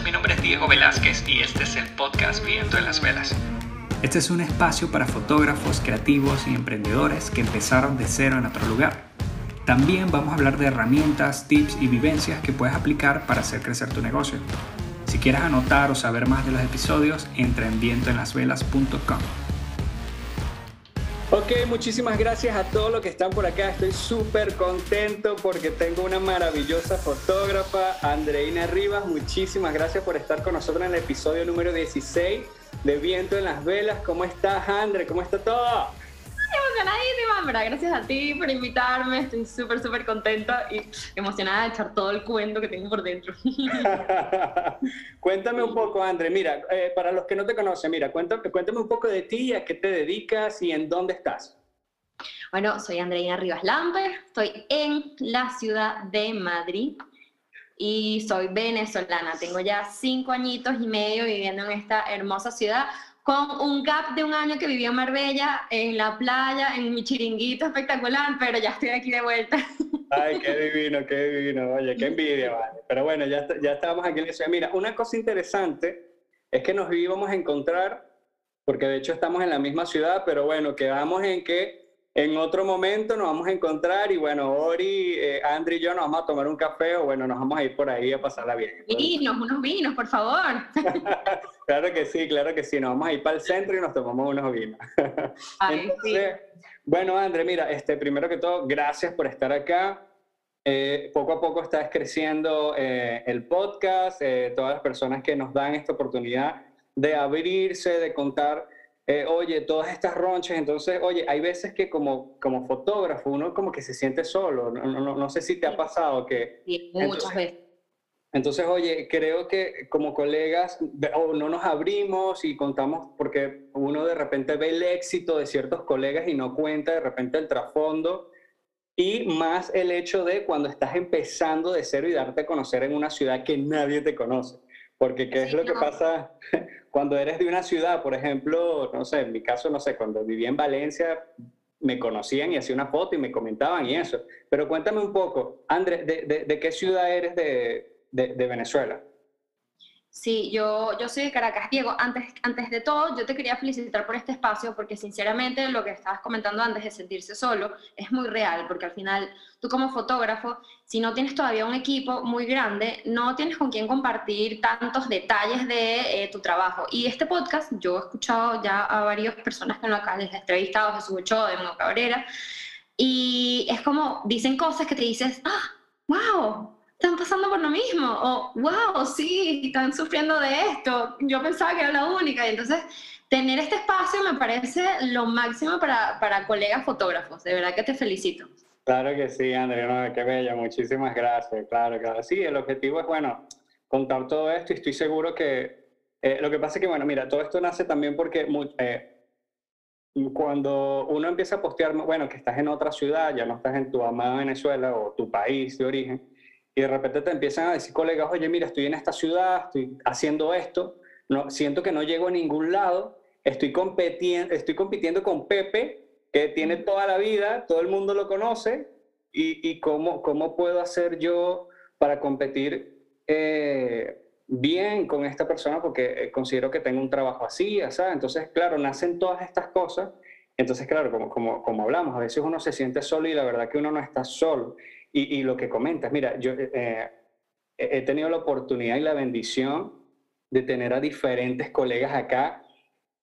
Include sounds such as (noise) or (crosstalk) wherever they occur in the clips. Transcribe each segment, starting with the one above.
mi nombre es Diego Velázquez y este es el podcast Viento en las Velas. Este es un espacio para fotógrafos, creativos y emprendedores que empezaron de cero en otro lugar. También vamos a hablar de herramientas, tips y vivencias que puedes aplicar para hacer crecer tu negocio. Si quieres anotar o saber más de los episodios, entra en vientoenlasvelas.com. Ok, muchísimas gracias a todos los que están por acá. Estoy súper contento porque tengo una maravillosa fotógrafa, Andreina Rivas. Muchísimas gracias por estar con nosotros en el episodio número 16 de Viento en las Velas. ¿Cómo estás, Andre? ¿Cómo está todo? Emocionadísima, verdad, gracias a ti por invitarme, estoy súper, súper contenta y emocionada de echar todo el cuento que tengo por dentro. (laughs) cuéntame un poco, André, mira, eh, para los que no te conocen, mira, cuéntame, cuéntame un poco de ti, a qué te dedicas y en dónde estás. Bueno, soy Andreina Rivas Lamper, estoy en la ciudad de Madrid y soy venezolana. Tengo ya cinco añitos y medio viviendo en esta hermosa ciudad con un gap de un año que viví en Marbella, en la playa, en mi chiringuito espectacular, pero ya estoy aquí de vuelta. (laughs) Ay, qué divino, qué divino. Oye, qué envidia, vale. Pero bueno, ya, ya estábamos aquí en la ciudad. Mira, una cosa interesante es que nos íbamos a encontrar, porque de hecho estamos en la misma ciudad, pero bueno, quedamos en que en otro momento nos vamos a encontrar y bueno, Ori, eh, Andri y yo nos vamos a tomar un café o bueno, nos vamos a ir por ahí a pasarla bien. Vinos, unos vinos, por favor. (laughs) claro que sí, claro que sí, nos vamos a ir para el centro y nos tomamos unos vinos. (laughs) Bueno, André, mira, este, primero que todo, gracias por estar acá. Eh, poco a poco estás creciendo eh, el podcast, todas las personas que nos dan esta oportunidad de abrirse, de contar eh, oye, todas estas ronchas, entonces, oye, hay veces que como, como fotógrafo uno como que se siente solo, no, no, no sé si te ha pasado que... Sí, muchas veces. Entonces, oye, creo que como colegas o no nos abrimos y contamos, porque uno de repente ve el éxito de ciertos colegas y no cuenta de repente el trasfondo, y más el hecho de cuando estás empezando de cero y darte a conocer en una ciudad que nadie te conoce. Porque ¿qué es lo que pasa (laughs) cuando eres de una ciudad? Por ejemplo, no sé, en mi caso, no sé, cuando vivía en Valencia, me conocían y hacía una foto y me comentaban y eso. Pero cuéntame un poco, Andrés, ¿de, qué ciudad eres de Venezuela? Sí, yo, yo soy de Caracas. Diego, antes, antes de todo, yo te quería felicitar por este espacio porque sinceramente lo que estabas comentando antes de sentirse solo es muy real, porque al final tú como fotógrafo, si no tienes todavía un equipo muy grande, no tienes con quién compartir tantos detalles de eh, tu trabajo. Y este podcast, yo he escuchado ya a varias personas que en acá les he entrevistado, Jesús Ochoa, de Cabrera, y es como, dicen cosas que te dices, ah, wow, están pasando por lo mismo, o wow, sí, están sufriendo de esto, yo pensaba que era la única, y entonces tener este espacio me parece lo máximo para, para colegas fotógrafos, de verdad que te felicito. Claro que sí, Andrea, qué bella, muchísimas gracias, claro, claro. Sí, el objetivo es, bueno, contar todo esto y estoy seguro que, eh, lo que pasa es que, bueno, mira, todo esto nace también porque eh, cuando uno empieza a postear, bueno, que estás en otra ciudad, ya no estás en tu amada Venezuela o tu país de origen, y de repente te empiezan a decir colegas, oye, mira, estoy en esta ciudad, estoy haciendo esto, no, siento que no llego a ningún lado, estoy compitiendo, estoy compitiendo con Pepe, que tiene toda la vida, todo el mundo lo conoce, y, y cómo, cómo puedo hacer yo para competir eh, bien con esta persona, porque eh, considero que tengo un trabajo así, ¿sabes? Entonces, claro, nacen todas estas cosas. Entonces, claro, como, como, como hablamos, a veces uno se siente solo y la verdad que uno no está solo. Y, lo que comentas, mira, yo eh, he tenido la oportunidad y la bendición de tener a diferentes colegas acá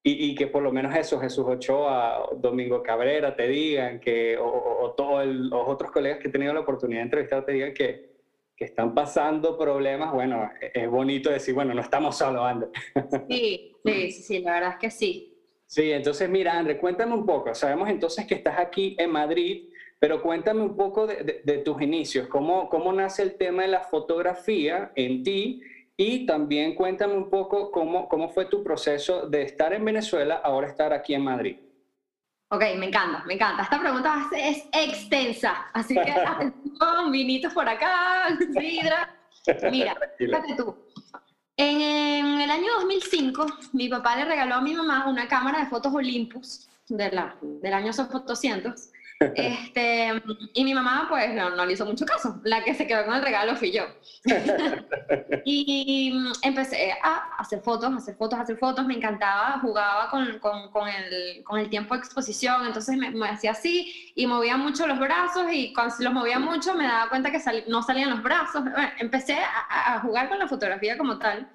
y, que por lo menos eso, Jesús Ochoa, Domingo Cabrera, te digan que, o, todos los otros colegas que he tenido la oportunidad de entrevistar te digan que, que están pasando problemas, bueno, e, es bonito decir, bueno, no estamos solos, André. Sí, sí, sí, la verdad es que sí. Sí, entonces mira, André, cuéntame un poco. Sabemos entonces que estás aquí en Madrid pero cuéntame un poco de, tus inicios, ¿Cómo, cómo nace el tema de la fotografía en ti y también cuéntame un poco cómo, cómo fue tu proceso de estar en Venezuela, ahora estar aquí en Madrid. Ok, me encanta, me encanta. Esta pregunta es extensa, así que (laughs) atención, vinitos por acá, sidra. Mira, (laughs) fíjate tú. En, en, el año 2005, mi papá le regaló a mi mamá una cámara de fotos Olympus de la, del año Soft 200 Este, y mi mamá, pues, no, no, le hizo mucho caso. La que se quedó con el regalo fui yo. (laughs) y empecé a hacer fotos, hacer fotos, hacer fotos. Me encantaba, jugaba con, con, con, el, con el, tiempo de exposición. Entonces me, me, hacía así y movía mucho los brazos. Y cuando los movía mucho, me daba cuenta que no salían los brazos. empecé a, a jugar con la fotografía como tal.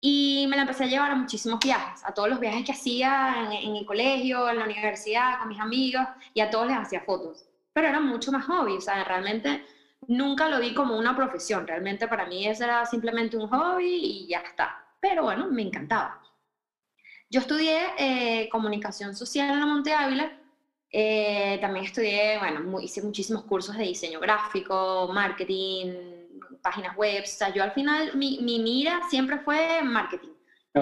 Y me la empecé a llevar a muchísimos viajes, a todos los viajes que hacía en, el colegio, en la universidad, con mis amigos, y a todos les hacía fotos. Pero era mucho más hobby, o sea, realmente nunca lo vi como una profesión, realmente para mí eso era simplemente un hobby y ya está. Pero bueno, me encantaba. Yo estudié eh, comunicación social en la Monte Ávila, eh, también estudié, bueno, hice muchísimos cursos de diseño gráfico, marketing, páginas web. O sea, yo al final, mi, mi mira siempre fue marketing.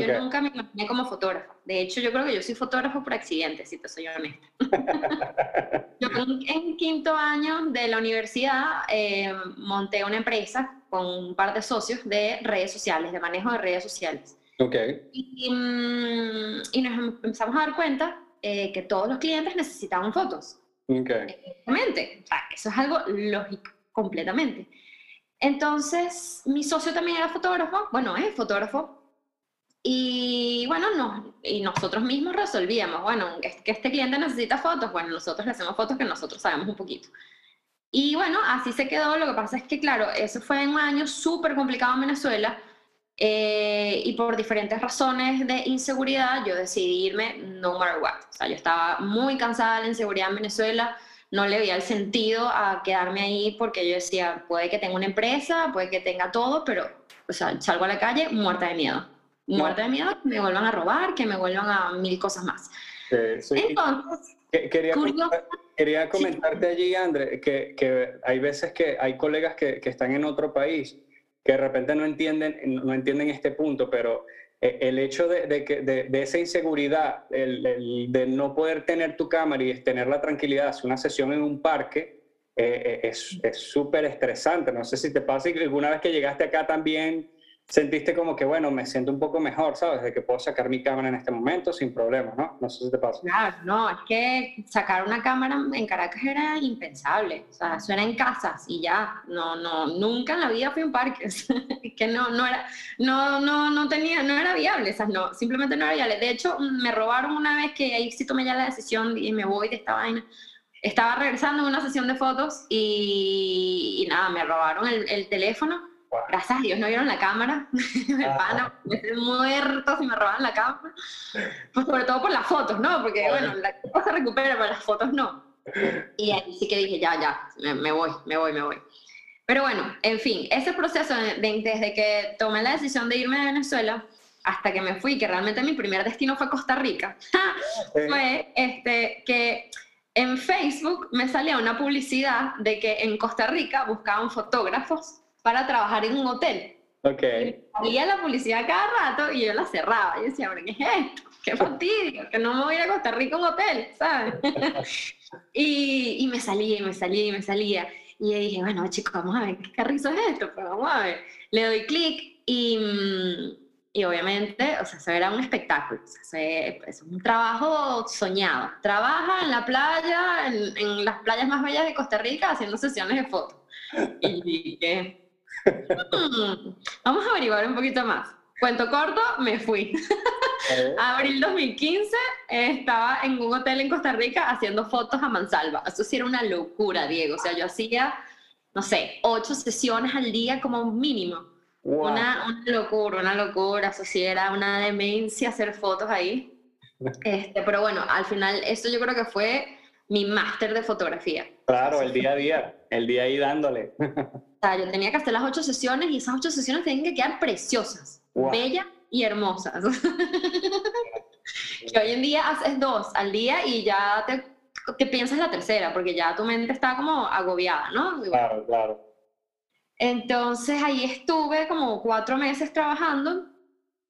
Yo nunca me imaginé como fotógrafo. De hecho, yo creo que yo soy fotógrafo por accidente, si te soy honesta. (laughs) yo en, quinto año de la universidad eh, monté una empresa con un par de socios de redes sociales, de manejo de redes sociales. Okay. Y, mm, y, nos empezamos a dar cuenta eh, que todos los clientes necesitaban fotos. Okay. Exactamente. O sea, eso es algo lógico, completamente. Entonces, mi socio también era fotógrafo, bueno, es fotógrafo, y bueno, no, y nosotros mismos resolvíamos, bueno, es que este cliente necesita fotos, bueno, nosotros le hacemos fotos que nosotros sabemos un poquito. Y bueno, así se quedó, lo que pasa es que, claro, eso fue en un año súper complicado en Venezuela, eh, y por diferentes razones de inseguridad, yo decidí irme no matter what. O sea, yo estaba muy cansada de la inseguridad en Venezuela, no le veía el sentido a quedarme ahí porque yo decía, puede que tenga una empresa, puede que tenga todo, pero, o sea, salgo a la calle muerta de miedo. Muerta de miedo que me vuelvan a robar, que me vuelvan a mil cosas más. Entonces, quería, quería comentarte allí, André, que, que, hay veces que hay colegas que, que están en otro país que de repente no entienden, no entienden este punto, pero eh, el hecho de, que, de, esa inseguridad, el, de no poder tener tu cámara y tener la tranquilidad hacer una sesión en un parque, eh, eh, es súper estresante. No sé si te pasa que alguna vez que llegaste acá también sentiste como que, bueno, me siento un poco mejor, ¿sabes? De que puedo sacar mi cámara en este momento sin problemas, ¿no? No sé si te pasa. Claro, no, es que sacar una cámara en Caracas era impensable. O sea, eso era en casas y ya. No, no, nunca en la vida fui a un parque. (laughs) es que no, no era, no, no, no tenía, no era viable. O no, simplemente no era viable. De hecho, me robaron una vez que ahí sí tomé ya la decisión y me voy de esta vaina. Estaba regresando en una sesión de fotos y, nada, me robaron el, el teléfono Gracias a Dios no vieron la cámara. (laughs) me van muerto si me roban la cámara. Pues sobre todo por las fotos, ¿no? Porque, bueno, la cosa se recupera, pero las fotos no. Y ahí sí que dije, ya, ya, me, voy, me voy, me voy. Pero bueno, en fin, ese proceso desde que tomé la decisión de irme de Venezuela hasta que me fui, que realmente mi primer destino fue Costa Rica, (laughs) fue este, que en Facebook me salía una publicidad de que en Costa Rica buscaban fotógrafos para trabajar en un hotel. Ok. Y la publicidad cada rato y yo la cerraba. Y decía, ¿qué es esto? Qué fastidio, que no me voy a ir a Costa Rica a un hotel, ¿sabes? (laughs) y, y, me salía, y me salía, y me salía. Y yo dije, bueno, chicos, vamos a ver qué carrizo es esto, pues vamos a ver. Le doy clic y, y obviamente, o sea, eso era un espectáculo. O sea, es un trabajo soñado. Trabaja en la playa, en, en, las playas más bellas de Costa Rica, haciendo sesiones de fotos. Y dije, Mm, vamos a averiguar un poquito más. Cuento corto, me fui. (laughs) Abril 2015 estaba en un hotel en Costa Rica haciendo fotos a mansalva. Eso sí era una locura, Diego. O sea, yo hacía, no sé, ocho sesiones al día como mínimo. Una, una, locura, una locura. Eso sí era una demencia hacer fotos ahí. (laughs) Este, pero bueno, al final esto yo creo que fue mi máster de fotografía. Claro, el día a día, el día ahí dándole. (laughs) yo tenía que hacer las ocho sesiones y esas ocho sesiones tenían que quedar preciosas, bellas y hermosas. (laughs) que hoy en día haces dos al día y ya te, te, piensas la tercera, porque ya tu mente está como agobiada, ¿no? Claro, claro. Entonces ahí estuve como cuatro meses trabajando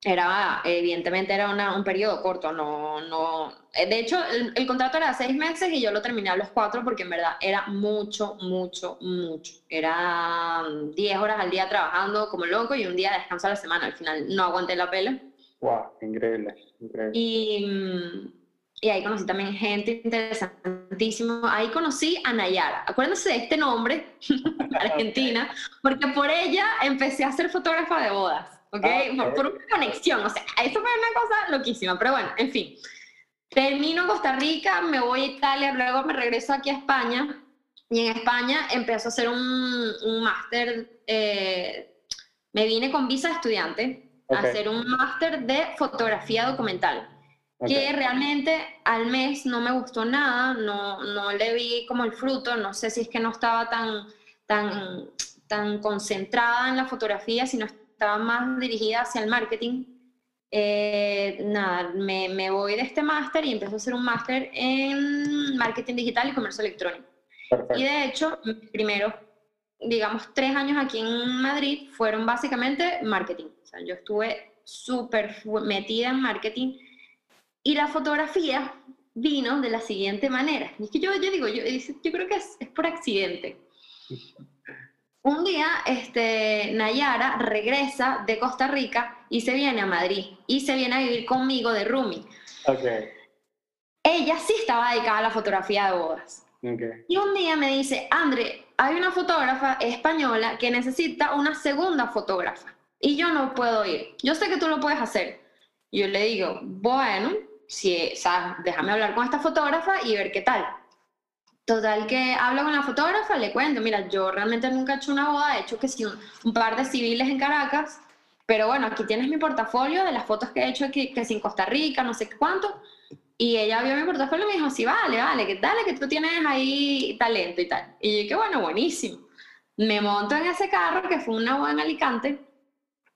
era, evidentemente era un periodo corto, no, no, eh, de hecho el, contrato era seis meses y yo lo terminé a los cuatro porque en verdad era mucho, mucho, mucho. Era diez horas al día trabajando como loco y un día de descanso a la semana, al final no aguanté la pela. Wow, increíble, increíble. Y, y ahí conocí también gente interesantísima. Ahí conocí a Nayara. Acuérdense de este nombre, (laughs) (laughs) Argentina, porque por ella empecé a ser fotógrafa de bodas, ¿ok? Ah, por, una conexión, o sea, eso fue una cosa loquísima, pero bueno, en fin. Termino Costa Rica, me voy a Italia, luego me regreso aquí a España y en España empiezo a hacer un, un máster, eh, me vine con visa de estudiante a hacer un máster de fotografía documental que realmente al mes no me gustó nada, no, no le vi como el fruto, no sé si es que no estaba tan, tan, tan concentrada en la fotografía, sino estaba más dirigida hacia el marketing. Eh, nada, me, me, voy de este máster y empiezo a hacer un máster en marketing digital y comercio electrónico. Y de hecho, primero, digamos, tres años aquí en Madrid fueron básicamente marketing. O sea, yo estuve súper metida en marketing y la fotografía vino de la siguiente manera. Y es que yo, yo digo, yo, yo creo que es, es, por accidente. Un día, este, Nayara regresa de Costa Rica y se viene a Madrid y se viene a vivir conmigo de roomie. Okay. Ella sí estaba dedicada a la fotografía de bodas. Okay. Y un día me dice, André, hay una fotógrafa española que necesita una segunda fotógrafa y yo no puedo ir. Yo sé que tú lo puedes hacer. Yo le digo, bueno, si, o sea, déjame hablar con esta fotógrafa y ver qué tal. Total que hablo con la fotógrafa, le cuento, mira, yo realmente nunca he hecho una boda, he hecho que sí un, par de civiles en Caracas, pero bueno, aquí tienes mi portafolio de las fotos que he hecho aquí, que es en Costa Rica, no sé cuánto. Y ella vio mi portafolio y me dijo, sí, vale, vale, que dale, que tú tienes ahí talento y tal. Y yo, que bueno, buenísimo. Me monto en ese carro, que fue una boda en Alicante,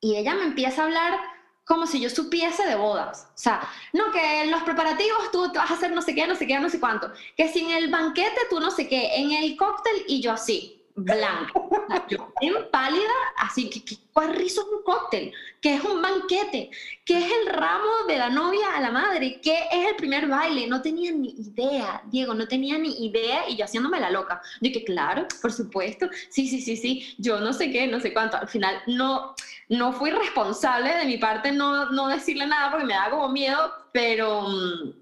y ella me empieza a hablar como si yo supiese de bodas. O sea, no, que en los preparativos tú vas a hacer no sé qué, no sé qué, no sé cuánto. Que si en el banquete tú no sé qué, en el cóctel y yo así blanco. Yo en pálida, así que, ¿cuál rizo es un cóctel? ¿Qué es un banquete? ¿Qué es el ramo de la novia a la madre? ¿Qué es el primer baile? No tenía ni idea, Diego, no tenía ni idea y yo haciéndome la loca. Yo que claro, por supuesto, sí, sí, sí, sí, yo no sé qué, no sé cuánto. Al final no, no fui responsable de mi parte no, no decirle nada porque me da como miedo, pero mm,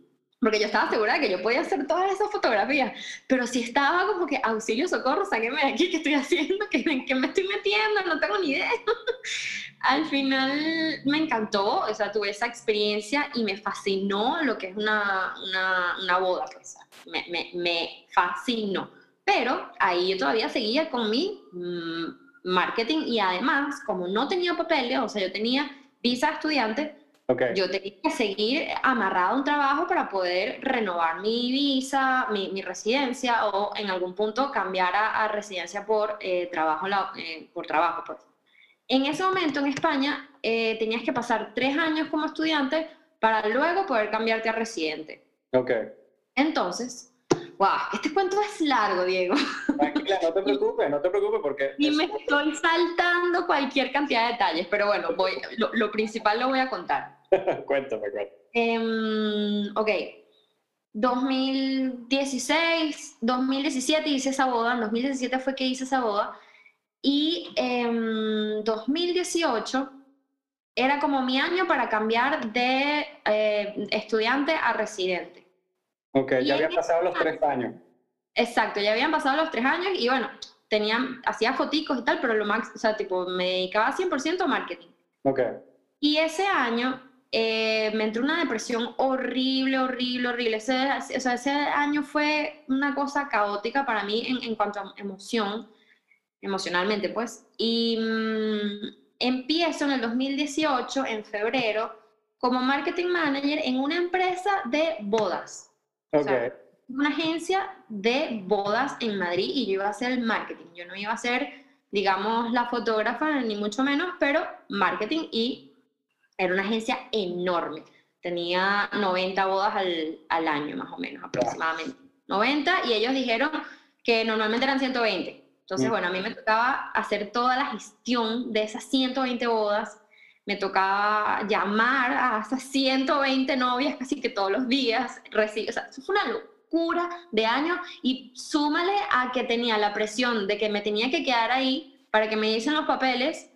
porque yo estaba segura de que yo podía hacer todas esas fotografías, pero si estaba como que auxilio, socorro, sáqueme de aquí, ¿qué estoy haciendo? ¿Qué, ¿Qué me estoy metiendo? No tengo ni idea. (laughs) Al final me encantó, o sea, tuve esa experiencia y me fascinó lo que es una, una, una boda, pues, me, me, me, fascinó. Pero ahí yo todavía seguía con mi mm, marketing y además, como no tenía papeles, o sea, yo tenía visa estudiante, yo tenía que seguir amarrado a un trabajo para poder renovar mi visa, mi, residencia o en algún punto cambiar a, residencia por, eh, trabajo, eh, por trabajo. Pues. En ese momento en España eh, tenías que pasar tres años como estudiante para luego poder cambiarte a residente. Ok. Entonces, wow, este cuento es largo, Diego. Tranquila, no te (laughs) preocupes, no te preocupes porque... Y me estoy saltando cualquier cantidad de detalles, pero bueno, voy, lo, lo principal lo voy a contar. (laughs) cuéntame, cuéntame. Eh, ok. 2016, 2017 hice esa boda. En 2017 fue que hice esa boda. Y en 2018 era como mi año para cambiar de eh, estudiante a residente. Ok, ya habían pasado los tres años. Exacto, ya habían pasado los tres años y bueno, tenía, hacía foticos y tal, pero lo más, o sea, tipo, me dedicaba 100% a marketing. Ok. Y ese año eh, me entró una depresión horrible, horrible, horrible. Ese, o sea, ese año fue una cosa caótica para mí en, en cuanto a emoción, emocionalmente, pues. Y mmm, empiezo en el 2018, en febrero, como marketing manager en una empresa de bodas. Okay. O sea, una agencia de bodas en Madrid y yo iba a hacer el marketing. Yo no iba a ser, digamos, la fotógrafa, ni mucho menos, pero marketing y era una agencia enorme. Tenía 90 bodas al, al año, más o menos, aproximadamente. 90 y ellos dijeron que normalmente eran 120. Entonces, bueno, a mí me tocaba hacer toda la gestión de esas 120 bodas. Me tocaba llamar a esas 120 novias casi que todos los días. O sea, eso fue una locura de año y súmale a que tenía la presión de que me tenía que quedar ahí para que me diesen los papeles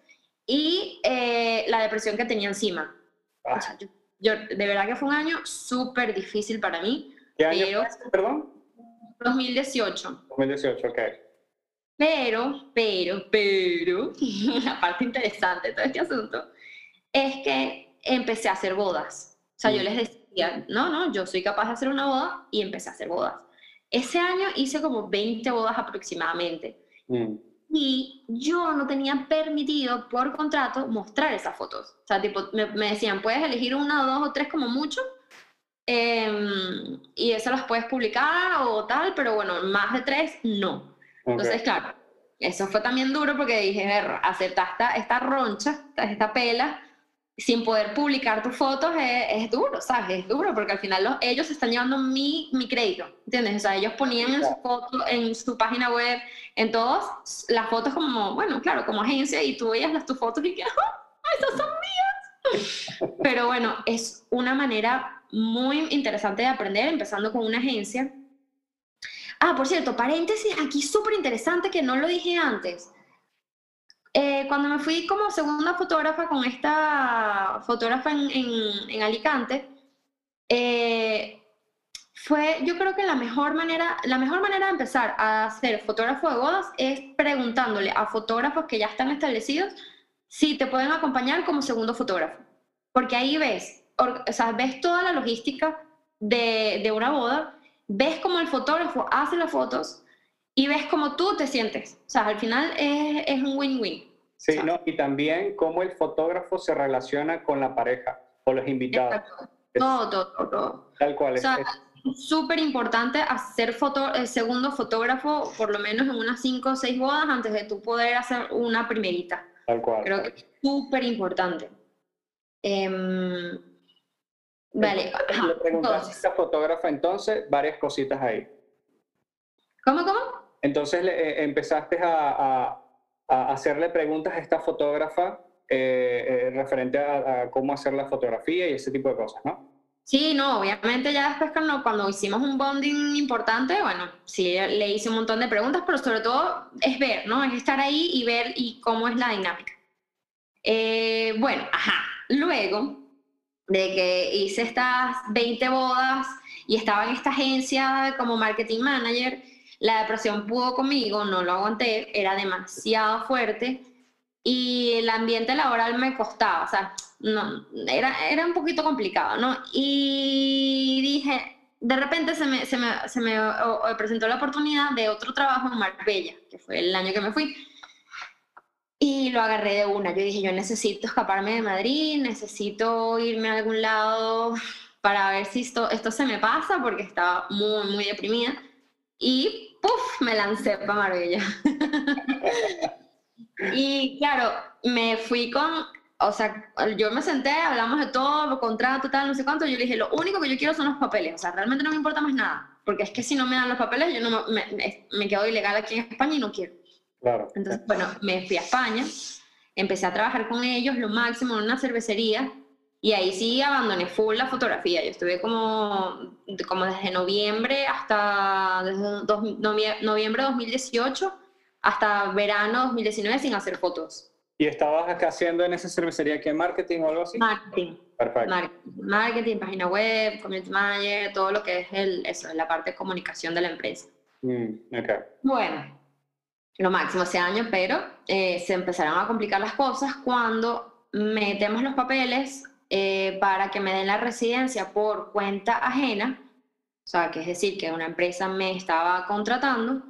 y eh, la depresión que tenía encima. O sea, yo, yo, de verdad que fue un año súper difícil para mí. ¿Qué año fue, perdón? 2018. 2018, ok. Pero, pero, pero, (laughs) la parte interesante de todo este asunto es que empecé a hacer bodas. O sea, yo mm. les decía, no, no, yo soy capaz de hacer una boda y empecé a hacer bodas. Ese año hice como 20 bodas aproximadamente. Mm. Y yo no tenía permitido por contrato mostrar esas fotos. O sea, tipo, me, decían, puedes elegir una, dos o tres como mucho. Em, y esas las puedes publicar o tal, pero bueno, más de tres, no. Entonces, claro, eso fue también duro porque dije, ver, aceptar esta, esta roncha, esta pela, sin poder publicar tus fotos es, duro, ¿sabes? Es duro porque al final ellos están llevando mi, mi crédito, ¿entiendes? O sea, ellos ponían en su foto, en su página web, en todos, las fotos como, bueno, claro, como agencia y tú veías las tus fotos y que, ¡ah! ¡Esas son mías! (laughs) Pero bueno, es una manera muy interesante de aprender, empezando con una agencia. Ah, por cierto, paréntesis, aquí súper interesante que no lo dije antes. Eh, cuando me fui como segunda fotógrafa con esta fotógrafa en, en, Alicante, eh, fue, yo creo que la mejor manera, la mejor manera de empezar a ser fotógrafo de bodas es preguntándole a fotógrafos que ya están establecidos si te pueden acompañar como segundo fotógrafo. Porque ahí ves, o sea, ves toda la logística de, de una boda, ves cómo el fotógrafo hace las fotos y ves cómo tú te sientes. O sea, al final es, es un win-win. Sí, no, y también cómo el fotógrafo se relaciona con la pareja o los invitados. Todo, todo, todo. Tal cual. O sea, es súper importante hacer foto, el segundo fotógrafo por lo menos en unas cinco o seis bodas antes de tú poder hacer una primerita. Tal cual. Creo que es súper importante. Em, vale. Le preguntaste a esta fotógrafa entonces varias cositas ahí. ¿Cómo, cómo? Entonces eh, empezaste a, hacerle preguntas a esta fotógrafa eh, eh, referente a, cómo hacer la fotografía y ese tipo de cosas, ¿no? Sí, no, obviamente ya después cuando, cuando hicimos un bonding importante, bueno, sí le hice un montón de preguntas, pero sobre todo es ver, ¿no? Es estar ahí y ver y cómo es la dinámica. bueno, ajá, luego de que hice estas 20 bodas y estaba en esta agencia como marketing manager, la depresión pudo conmigo, no lo aguanté, era demasiado fuerte y el ambiente laboral me costaba, o sea, no, era, era un poquito complicado, ¿no? Y dije, de repente se me, se me, se me presentó la oportunidad de otro trabajo en Marbella, que fue el año que me fui. Y lo agarré de una. Yo dije, yo necesito escaparme de Madrid, necesito irme a algún lado para ver si esto, esto se me pasa, porque estaba muy, muy deprimida. Y ¡puf! me lancé para Marbella. (laughs) y claro, me fui con, o sea, yo me senté, hablamos de todo, contrato, tal, no sé cuánto, yo le dije, lo único que yo quiero son los papeles, o sea, realmente no me importa más nada, porque es que si no me dan los papeles, yo no me, me, quedo ilegal aquí en España y no quiero. Claro. Entonces, bueno, me fui a España, empecé a trabajar con ellos, lo máximo, en una cervecería, y ahí sí abandoné full la fotografía. Yo estuve como, como desde noviembre hasta desde dos, noviembre de 2018 hasta verano 2019 sin hacer fotos. ¿Y estabas acá haciendo en esa cervecería qué? ¿Marketing o algo así? Marketing. Perfecto. Marketing, página web, community manager, todo lo que es el, eso, la parte de comunicación de la empresa. Mm, okay. Bueno, lo máximo ese año, pero eh, se empezaron a complicar las cosas cuando metemos los papeles eh, para que me den la residencia por cuenta ajena, o sea, que es decir, que una empresa me estaba contratando,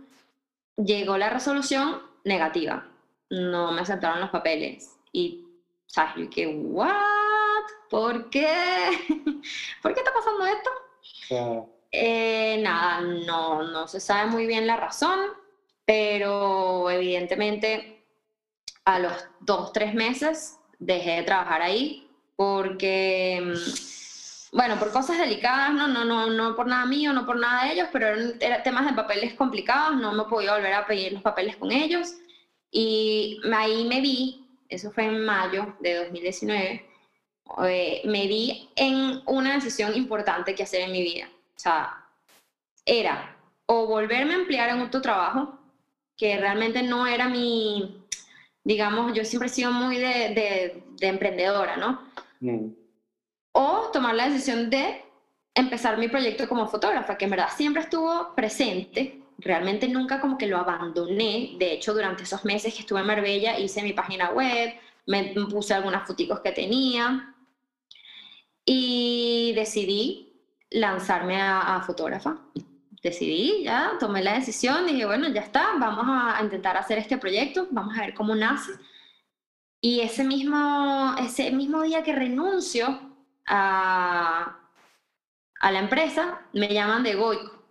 llegó la resolución negativa. No me aceptaron los papeles. Y, ¿sabes? Yo que, ¿what? ¿Por qué? (laughs) ¿Por qué está pasando esto? Eh, nada, no, no se sabe muy bien la razón, pero evidentemente a los dos, tres meses dejé de trabajar ahí porque, mm, bueno, por cosas delicadas, no, no, no, no por nada mío, no por nada de ellos, pero eran, temas de papeles complicados, no me podía volver a pedir los papeles con ellos. Y ahí me vi, eso fue en mayo de 2019, eh, me vi en una decisión importante que hacer en mi vida. O sea, era o volverme a emplear en otro trabajo, que realmente no era mi, digamos, yo siempre he sido muy de, de, de emprendedora, ¿no? Mm. o tomar la decisión de empezar mi proyecto como fotógrafa, que en verdad siempre estuvo presente, realmente nunca como que lo abandoné, de hecho durante esos meses que estuve en Marbella hice mi página web, me puse algunas fotos que tenía y decidí lanzarme a, a fotógrafa decidí, ya tomé la decisión, dije, bueno, ya está, vamos a intentar hacer este proyecto, vamos a ver cómo nace. Y ese mismo, ese mismo día que renuncio a, a la empresa, me llaman de Goico.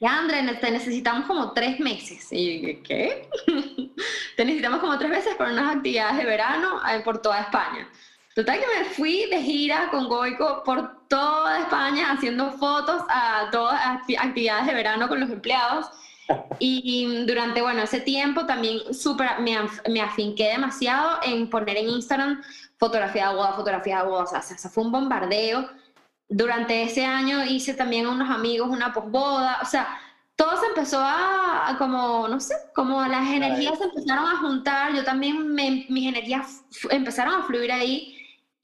Ya, André, te necesitamos como tres meses. Y yo ¿qué? (laughs) te necesitamos como tres meses para unas actividades de verano eh, por toda España. Total que me fui de gira con Goico por toda España haciendo fotos a todas actividades de verano con los empleados. Y durante, bueno, ese tiempo también super, me, me afinqué demasiado en poner en Instagram fotografía de boda, fotografía de boda. O sea, se fue un bombardeo. Durante ese año hice también a unos amigos una posboda. O sea, todo se empezó a, como, no sé, como las energías se empezaron a juntar. Yo también, mis energías empezaron a fluir ahí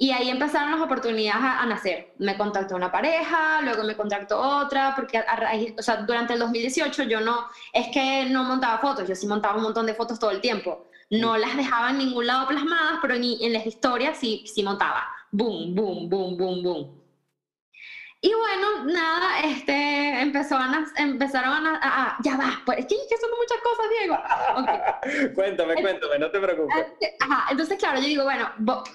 y ahí empezaron las oportunidades a, nacer. Me contactó una pareja, luego me contactó otra, porque a, raíz, o sea, durante el 2018 yo no, es que no montaba fotos, yo sí montaba un montón de fotos todo el tiempo. No las dejaba en ningún lado plasmadas, pero ni en las historias sí, sí montaba. Boom, boom, boom, boom, boom. Y bueno, nada, este, empezó a, empezaron a, ya va, pues es que, son muchas cosas, Diego. (laughs) cuéntame, cuéntame, no te preocupes. Ajá, entonces claro, yo digo, bueno,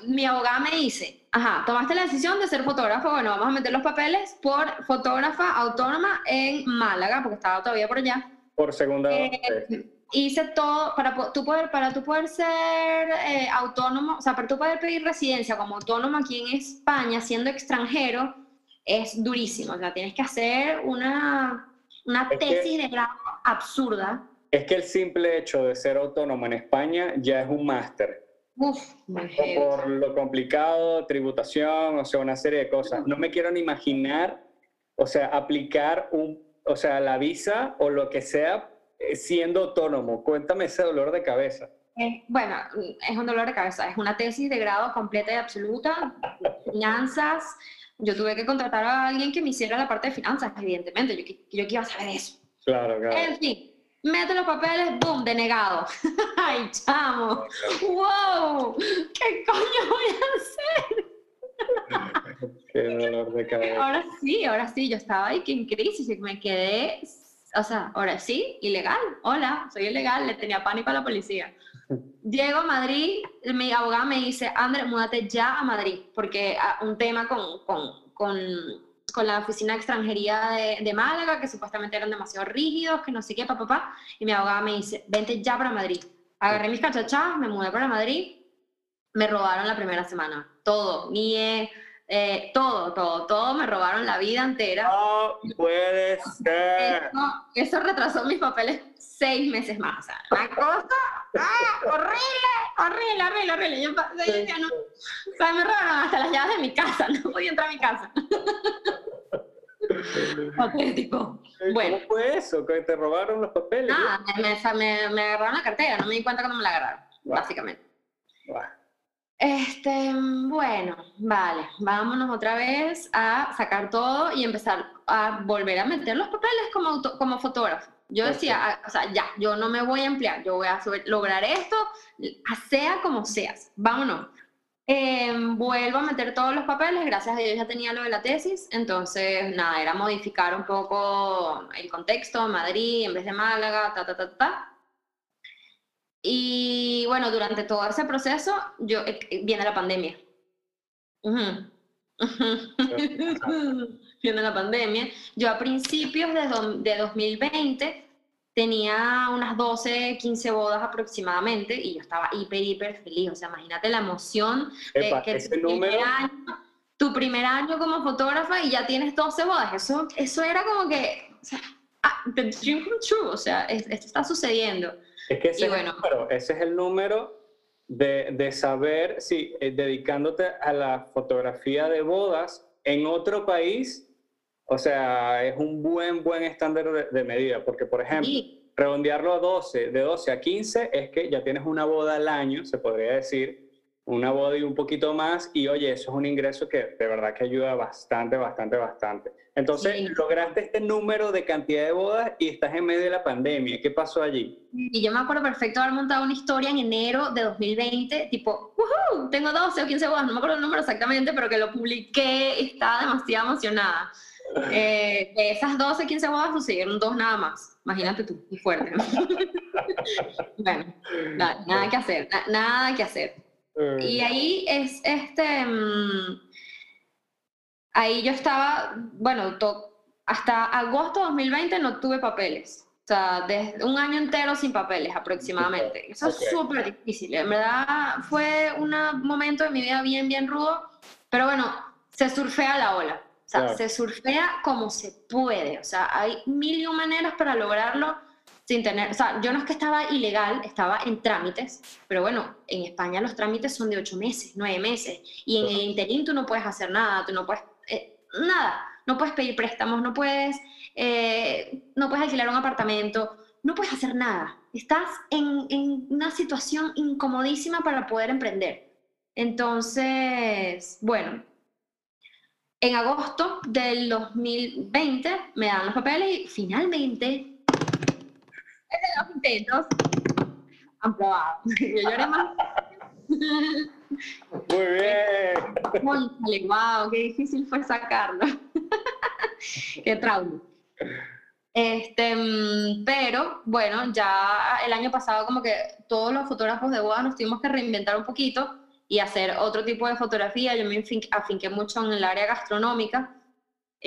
mi abogada me dice, ajá, tomaste la decisión de ser fotógrafo, bueno, vamos a meter los papeles por fotógrafa autónoma en Málaga, porque estaba todavía por allá. Por segunda vez. Eh, hice todo, para tú poder, para tú poder ser eh, autónomo, o sea, para tú poder pedir residencia como autónomo aquí en España, siendo extranjero, es durísimo. O sea, tienes que hacer una, una tesis de grado absurda. Es que el simple hecho de ser autónomo en España ya es un máster. Uf, Por lo complicado, tributación, o sea, una serie de cosas. No me quiero ni imaginar, o sea, aplicar un, o sea, la visa o lo que sea eh, siendo autónomo. Cuéntame ese dolor de cabeza. bueno, es un dolor de cabeza. Es una tesis de grado completa y absoluta, finanzas, yo tuve que contratar a alguien que me hiciera la parte de finanzas, evidentemente. Yo, yo, iba a saber eso. Claro, claro. En fin, mete los papeles, boom, denegado. (laughs) ¡Ay, chamo! ¡Wow! ¿Qué coño voy a hacer? (laughs) Qué dolor de cabeza. Ahora sí, ahora sí, yo estaba ahí que en crisis y me quedé, o sea, ahora sí, ilegal. Hola, soy ilegal, le tenía pánico a la policía. Llego a Madrid, mi abogada me dice, André, múdate ya a Madrid, porque ah, un tema con, con, con, con la oficina de extranjería de, de, Málaga, que supuestamente eran demasiado rígidos, que no sé qué, papá, papá, y mi abogada me dice, vente ya para Madrid. Agarré mis cachachas, me mudé para Madrid, me robaron la primera semana, todo, NIE, eh, todo, todo, todo, me robaron la vida entera. No puede ser. Eso, eso retrasó mis papeles seis meses más. O sea, una cosa ¡ah! horrible, horrible, horrible, horrible. Yo, yo no, o sea, me robaron hasta las llaves de mi casa, (laughs) no podía entrar a mi casa. (laughs) Patético. Bueno. ¿Cómo fue eso? ¿Que te robaron los papeles? Nada, me, me, me, agarraron la cartera, no me di cuenta cuando me la agarraron, básicamente. Este, bueno, vale, vámonos otra vez a sacar todo y empezar a volver a meter los papeles como, como fotógrafo. Yo decía, ah, o sea, ya, yo no me voy a emplear, yo voy a lograr esto, sea como seas, vámonos. Em, vuelvo a meter todos los papeles, gracias a Dios ya tenía lo de la tesis, entonces nada, era modificar un poco el contexto, Madrid en vez de Málaga, ta, ta, ta, ta. Y bueno, durante todo ese proceso yo, eh, viene la pandemia. (laughs) viene la pandemia. Yo a principios de, de 2020 tenía unas 12, 15 bodas aproximadamente y yo estaba hiper, hiper feliz. O sea, imagínate la emoción de que tu primer, año, tu primer, año, como fotógrafa y ya tienes 12 bodas. Eso, eso era como que, o sea, ah, the dream come true. O sea, esto está sucediendo. Es que ese, es, el número, ese es el número de, de saber si eh, dedicándote a la fotografía de bodas en otro país o sea, es un buen, buen estándar de, medida, porque, por ejemplo, redondearlo a 12, de 12 a 15 es que ya tienes una boda al año, se podría decir, una boda y un poquito más, y oye, eso es un ingreso que de verdad que ayuda bastante, bastante, bastante. Entonces, lograste este número de cantidad de bodas y estás en medio de la pandemia. ¿Qué pasó allí? Y yo me acuerdo perfecto haber montado una historia en enero de 2020, tipo, tengo 12 o 15 bodas, no me acuerdo el número exactamente, pero que lo publiqué, estaba demasiado emocionada. (laughs) Eh, de esas 12, 15 bodas sucedieron dos nada más. Imagínate tú, qué fuerte. (laughs) bueno, nada, que hacer, nada que hacer. Y eh. ahí es este... Mm, ahí yo estaba, bueno, hasta agosto de 2020 no tuve papeles. O sea, desde un año entero sin papeles aproximadamente. Eso es súper difícil. En verdad fue un momento de mi vida bien, bien rudo. Pero bueno, se surfea la ola. O sea, se surfea como se puede. O sea, hay mil y un maneras para lograrlo sin tener, o sea, yo no es que estaba ilegal, estaba en trámites, pero bueno, en España los trámites son de ocho meses, nueve meses, y en el interín tú no puedes hacer nada, tú no puedes nada. No puedes pedir préstamos, no puedes, eh, no puedes alquilar un apartamento, no puedes hacer nada. Estás en, en una situación incomodísima para poder emprender. Entonces, bueno, en agosto del 2020 me dan los papeles y finalmente, los intentos, han probado. (laughs) Yo lloré más. Muy bien. wow, qué difícil fue sacarlo. (laughs) qué trauma. Este, mm, pero bueno, ya el año pasado como que todos los fotógrafos de boda nos tuvimos que reinventar un poquito y hacer otro tipo de fotografía. Yo me afinqué mucho en el área gastronómica.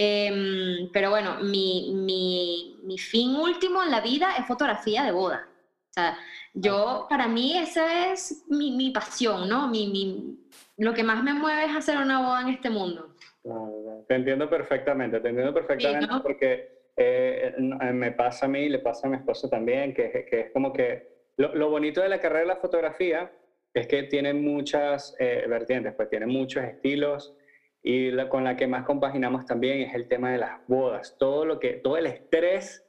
Em, pero bueno, mi, mi, mi, fin último en la vida es fotografía de boda. O sea, yo, para mí, esa es mi, mi pasión, ¿no? Mi, mi, lo que más me mueve es hacer una boda en este mundo. Te entiendo perfectamente, te entiendo perfectamente porque eh, eh, me pasa a mí, le pasa a mi esposo también, que, que es como que lo, lo, bonito de la carrera de la fotografía es que tiene muchas eh, vertientes, pues tiene muchos estilos y la, con la que más compaginamos también es el tema de las bodas, todo lo que, todo el estrés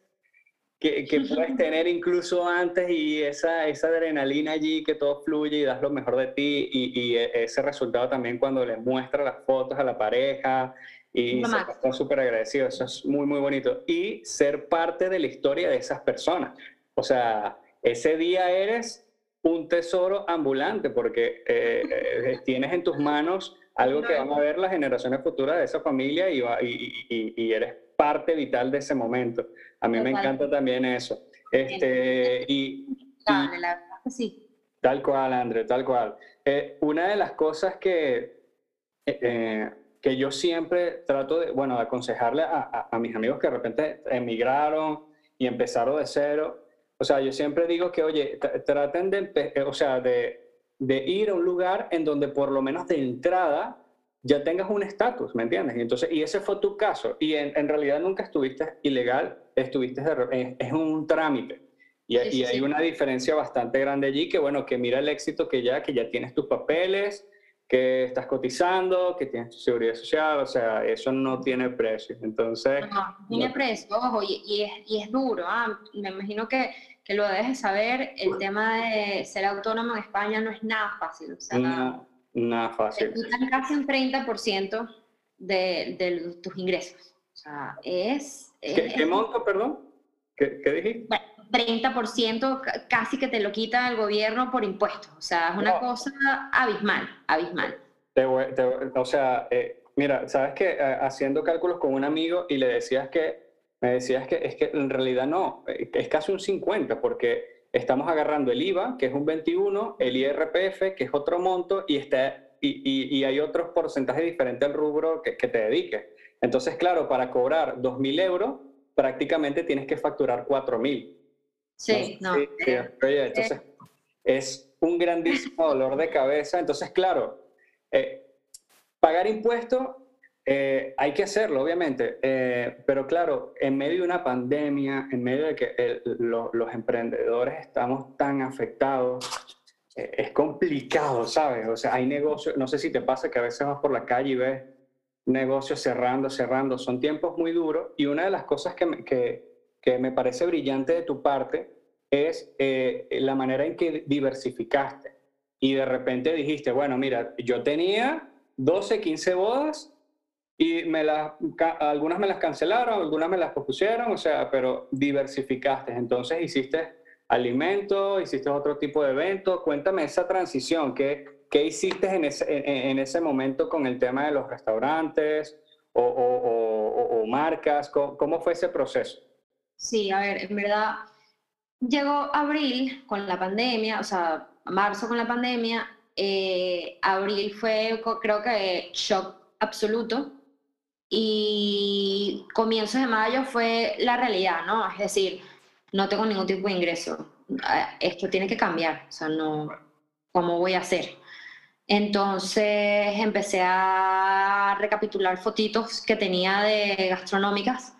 que, puedes (laughs) tener incluso antes y esa, esa adrenalina allí, que todo fluye y das lo mejor de ti y, e, ese resultado también cuando le muestras las fotos a la pareja y se están súper agradecidos, eso es muy, muy bonito. Y ser parte de la historia de esas personas. O sea, ese día eres un tesoro ambulante porque eh, eh, (laughs) tienes en tus manos algo que van a ver las generaciones futuras de esa familia y, y, y eres parte vital de ese momento. A mí me encanta también eso. Este, y, sí. Tal cual, André, tal cual. Eh, una de las cosas que, eh, eh, que yo siempre trato de, bueno, de aconsejarle a, a, mis amigos que de repente emigraron y empezaron de cero, o sea, yo siempre digo que, oye, traten de, o sea, de, de ir a un lugar en donde por lo menos de entrada ya tengas un estatus, ¿me entiendes? Y, entonces, y ese fue tu caso. Y en, en realidad nunca estuviste ilegal, estuviste es, un trámite. Y, y hay una diferencia bastante grande allí que, bueno, que mira el éxito que ya, que ya tienes tus papeles, que estás cotizando, que tienes tu seguridad social, o sea, eso no tiene precio. Entonces... No, tiene precio, ojo, y, y, es, y es duro. ¿ah? Me imagino que, que lo debes de saber, el tema de ser autónomo en España no es nada fácil. O sea, no Nada fácil. Te quitan casi un 30% de, de, tus ingresos. O sea, es... ¿Qué, monto, perdón? ¿Qué, qué dijiste? Bueno, 30% casi que te lo quita el gobierno por impuestos. O sea, es una cosa abismal, abismal. o sea, eh, mira, sabes que eh, haciendo cálculos con un amigo y le decías que, me decías que es que en realidad no, eh, es casi un 50, porque estamos agarrando el IVA, que es un 21, el IRPF, que es otro monto, y, está, y, y, hay otros porcentajes diferentes al rubro que, que te dediques. Entonces, claro, para cobrar 2.000 euros, prácticamente tienes que facturar 4.000. Sí, no. Sí, entonces, es un grandísimo dolor de cabeza. Entonces, claro, eh, pagar impuestos eh, hay que hacerlo, obviamente, eh, pero claro, en medio de una pandemia, en medio de que los emprendedores estamos tan afectados, eh, es complicado, ¿sabes? O sea, hay negocios, no sé si te pasa que a veces vas por la calle y ves negocios cerrando, cerrando, son tiempos muy duros y una de las cosas que me, que, que me parece brillante de tu parte es la manera en que diversificaste. y de repente dijiste, bueno, mira, yo tenía 12, 15 bodas y me las, algunas me las cancelaron, algunas me las propusieron, o sea, pero diversificaste. Entonces hiciste alimento, hiciste otro tipo de evento. Cuéntame esa transición, ¿qué, qué hiciste en ese, en, ese momento con el tema de los restaurantes o, o, o, marcas? ¿Cómo, fue ese proceso? Sí, a ver, en verdad, llegó abril con la pandemia, o sea, marzo con la pandemia, eh, abril fue creo que shock absoluto y comienzos de mayo fue la realidad, ¿no? Es decir, no tengo ningún tipo de ingreso. Ah, esto tiene que cambiar, o sea, no, ¿cómo voy a hacer? Entonces empecé a recapitular fotitos que tenía de gastronómicas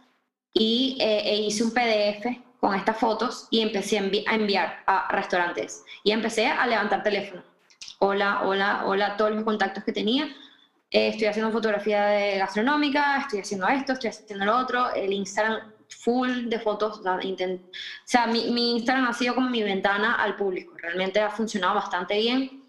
y eh, e hice un PDF con estas fotos y empecé a, enviar a restaurantes y empecé a levantar teléfono. Hola, hola, hola, todos los contactos que tenía eh, estoy haciendo fotografía gastronómica, estoy haciendo esto, estoy haciendo lo otro, el Instagram full de fotos, o sea, mi Instagram ha sido como mi ventana al público, realmente ha funcionado bastante bien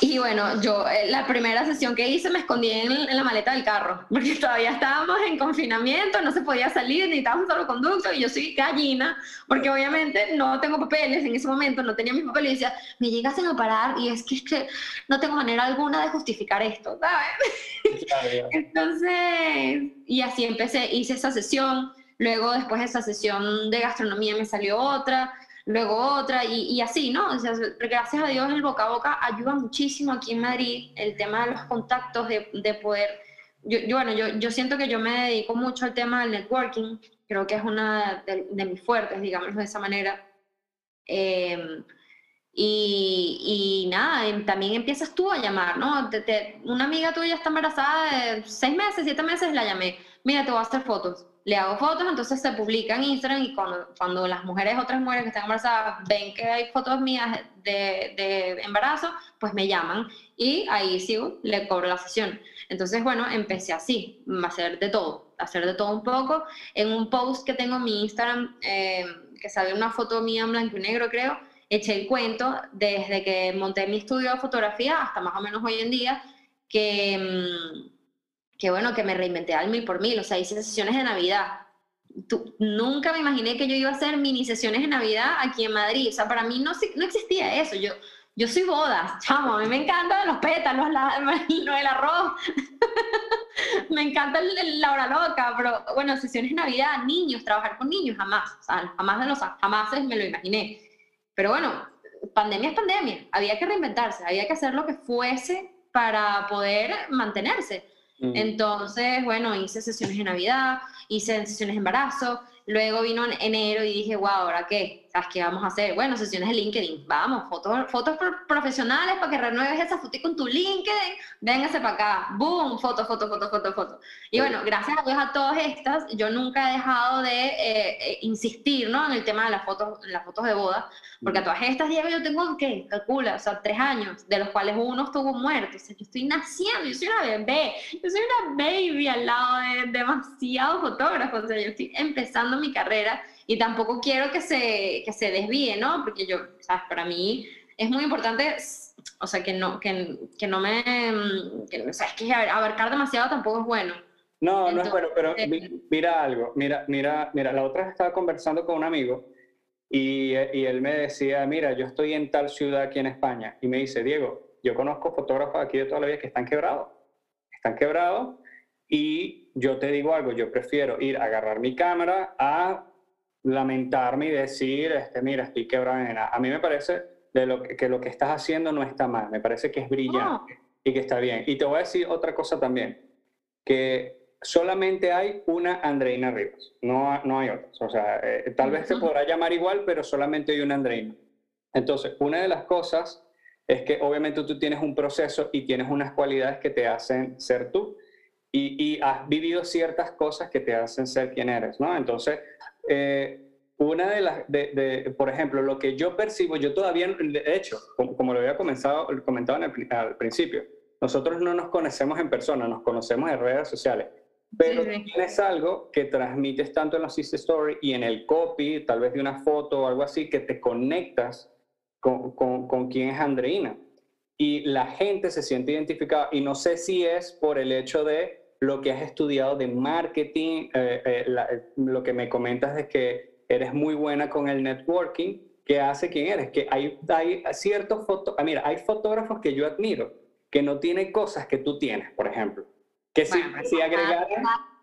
y bueno, yo eh, la primera sesión que hice me escondí en, la maleta del carro, porque (laughs) todavía estábamos en confinamiento, no se podía salir, necesitábamos un salvoconducto y yo soy gallina, porque obviamente no tengo papeles en ese momento, no tenía mis papeles y decía, me llegasen a parar y es que, es que no tengo manera alguna de justificar esto, ¿sabes? (laughs) Entonces, y así empecé, hice esa sesión, luego después de esa sesión de gastronomía me salió otra, luego otra y, así, ¿no? Gracias a Dios el boca a boca ayuda muchísimo aquí en Madrid, el tema de los contactos, de, de poder... Yo, bueno, yo, yo, siento que yo me dedico mucho al tema del networking, creo que es una de, mis fuertes, digamos de esa manera. Em, y, y, nada, también empiezas tú a llamar, ¿no? una amiga tuya está embarazada de seis meses, siete meses, la llamé. Mira, te voy a hacer fotos le hago fotos, entonces se publica en Instagram y cuando, cuando las mujeres, otras mujeres que están embarazadas, ven que hay fotos mías de, de embarazo, pues me llaman y ahí sigo, le cobro la sesión. Entonces, bueno, empecé así, a hacer de todo, a hacer de todo un poco. En un post que tengo en mi Instagram, eh, que sale una foto mía en blanco y negro, creo, eché el cuento desde que monté mi estudio de fotografía hasta más o menos hoy en día, que... Mm, que bueno, que me reinventé al mil por mil, o sea, hice sesiones de Navidad. Tú, nunca me imaginé que yo iba a hacer mini sesiones de Navidad aquí en Madrid, o sea, para mí no, no existía eso, yo, yo soy bodas, chamo, a mí me encantan los pétalos, la, (laughs) del arroz, (laughs) me encanta la hora loca, pero bueno, sesiones de Navidad, niños, trabajar con niños, jamás, jamás de los jamás me lo imaginé. Pero bueno, pandemia es pandemia, había que reinventarse, había que hacer lo que fuese para poder mantenerse. Mm. Entonces, bueno, hice sesiones de Navidad, hice sesiones de embarazo, luego vino en enero y dije, wow, ¿ahora qué? ¿Sabes qué vamos a hacer? Bueno, sesiones de LinkedIn, vamos, fotos, fotos profesionales para que renueves esa foto con tu LinkedIn, véngase para acá, boom, foto, foto, foto, foto, foto. Y bueno, gracias a Dios a todas estas, yo nunca he dejado de eh, eh, insistir, ¿no? En el tema de las fotos, las fotos de boda, porque a todas estas, Diego, yo tengo, ¿qué? Calcula, o sea, tres años, de los cuales uno estuvo muerto. O sea, yo estoy naciendo, yo soy una bebé, yo soy una baby al lado de demasiados fotógrafos. O sea, yo estoy empezando mi carrera y tampoco quiero que se, que se desvíe, ¿no? Porque yo, ¿sabes? Para mí es muy importante, o sea, que no, que, que no me. Que, o sea, es que abarcar demasiado tampoco es bueno. No, no es bueno, pero mira algo, mira, mira, mira, la otra estaba conversando con un amigo y, y, él me decía, mira, yo estoy en tal ciudad aquí en España. Y me dice, Diego, yo conozco fotógrafos aquí de toda la vida que están quebrados. Están quebrados y yo te digo algo, yo prefiero ir a agarrar mi cámara a lamentarme y decir, este, mira, estoy quebrado en nada. A mí me parece de lo que, lo que estás haciendo no está mal, me parece que es brillante y que está bien. Y te voy a decir otra cosa también, que solamente hay una Andreina Rivas, no, no hay otras. O sea, eh, tal vez se podrá llamar igual, pero solamente hay una Andreina. Entonces, una de las cosas es que obviamente tú tienes un proceso y tienes unas cualidades que te hacen ser tú. Y, y has vivido ciertas cosas que te hacen ser quien eres, ¿no? Entonces, eh, una de las, de, por ejemplo, lo que yo percibo, yo todavía, de hecho, como, lo había comenzado, comentado en al principio, nosotros no nos conocemos en persona, nos conocemos en redes sociales. Pero tienes algo que transmites tanto en los Insta Story y en el copy, tal vez de una foto o algo así, que te conectas con, con, con quién es Andreina. Y la gente se siente identificada y no sé si es por el hecho de lo que has estudiado de marketing, eh, eh, lo que me comentas de que eres muy buena con el networking, que hace quién eres, que hay, hay ciertos fotos, ah, mira, hay fotógrafos que yo admiro que no tienen cosas que tú tienes, por ejemplo. Que si, si agregaran...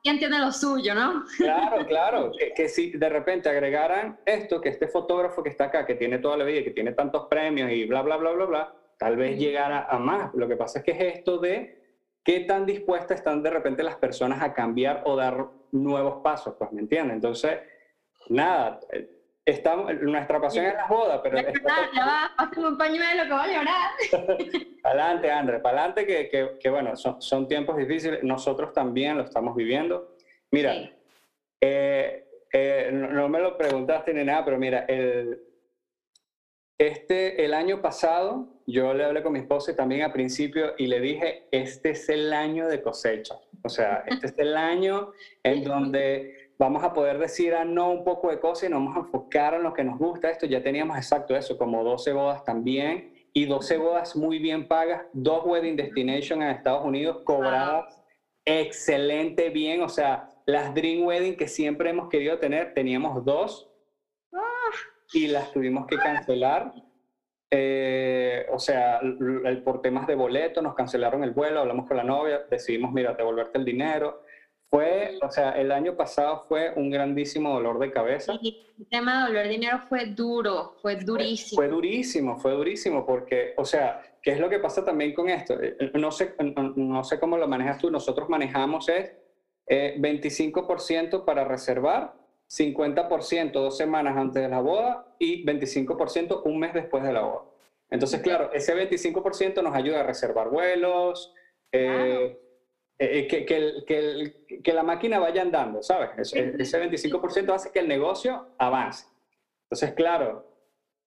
¿Quién tiene lo suyo, no? Claro, (laughs) claro. Que, si de repente agregaran esto, que este fotógrafo que está acá, que tiene toda la vida, que tiene tantos premios y bla, bla, bla, bla, bla, tal vez llegara a más. Lo que pasa es que es esto de qué tan dispuestas están de repente las personas a cambiar o dar nuevos pasos, pues, ¿me entiendes? Entonces, nada, estamos, nuestra pasión es la boda, pero... Ya, va, un pañuelo que va a llorar. (laughs) adelante, André, para adelante, que, que, bueno, son, son, tiempos difíciles, nosotros también lo estamos viviendo. Mira, eh, eh, no, me lo preguntaste ni nada, pero mira, el, este, el año pasado yo le hablé con mi esposa también a principio y le dije, este es el año de cosecha. O sea, este es el año en (laughs) donde vamos a poder decir a ah, no un poco de cosas y nos vamos a enfocar en lo que nos gusta. Esto ya teníamos exacto eso, como 12 bodas también y 12 bodas muy bien pagas, dos wedding destination en Estados Unidos cobradas excelente bien, o sea, las dream wedding que siempre hemos querido tener, teníamos dos y las tuvimos que cancelar. Eh, o sea, el, por temas de boleto nos cancelaron el vuelo, hablamos con la novia, decidimos, mira, devolverte el dinero fue, o sea, el año pasado fue un grandísimo dolor de cabeza. el tema de devolver dinero fue duro, fue durísimo. Fue, durísimo, fue durísimo, porque, o sea, ¿qué es lo que pasa también con esto? Eh, eh, no sé, no sé cómo lo manejas tú, nosotros manejamos es 25% eh, para reservar, 50% dos semanas antes de la boda y 25% un mes después de la boda. Entonces, claro, ese 25% nos ayuda a reservar vuelos, eh, eh, que, que, que, la máquina vaya andando, ¿sabes? Ese, 25% hace que el negocio avance. Entonces, claro,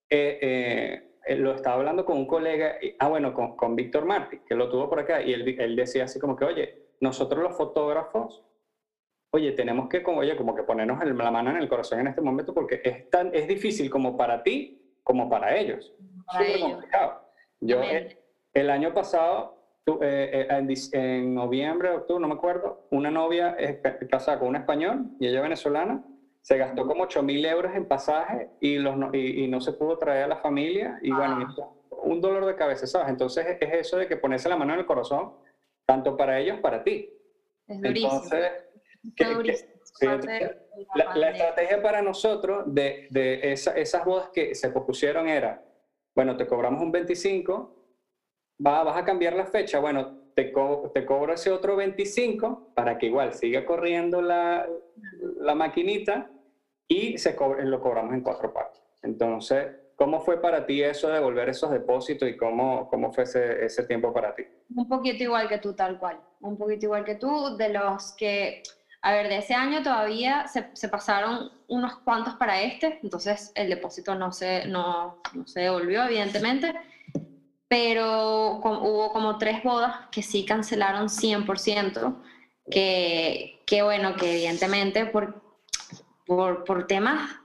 eh, lo estaba hablando con un colega, ah, bueno, con, con Víctor Martí, que lo tuvo por acá, y él, él, decía así como que, oye, nosotros los fotógrafos, oye, tenemos que, como, oye, como que ponernos la mano en el corazón en este momento porque es, tan, es difícil como para ti como para ellos. Súper complicado. Yo, el año pasado, eh, eh, en, noviembre, octubre, no me acuerdo, una novia casada con un español y ella venezolana, se gastó como 8 mil euros en pasaje y, los, y, no se pudo traer a la familia y bueno, ah. un dolor de cabeza, ¿sabes? Entonces es eso de que ponerse la mano en el corazón, tanto para ellos, para ti. Es durísimo. Entonces, la, estrategia para nosotros de, de esas bodas que se propusieron era, bueno, te cobramos un 25, va, vas a cambiar la fecha, bueno, te, te cobro ese otro 25 para que igual siga corriendo la, la maquinita y se lo cobramos en cuatro partes. Entonces, ¿cómo fue para ti eso de devolver esos depósitos y cómo, cómo fue ese, ese tiempo para ti? Un poquito igual que tú, tal cual. Un poquito igual que tú, de los que, a ver, de ese año todavía se, se pasaron unos cuantos para este, entonces el depósito no se, no, no se devolvió, evidentemente pero hubo como tres bodas que sí cancelaron 100%, que, que bueno, que evidentemente por, por, por temas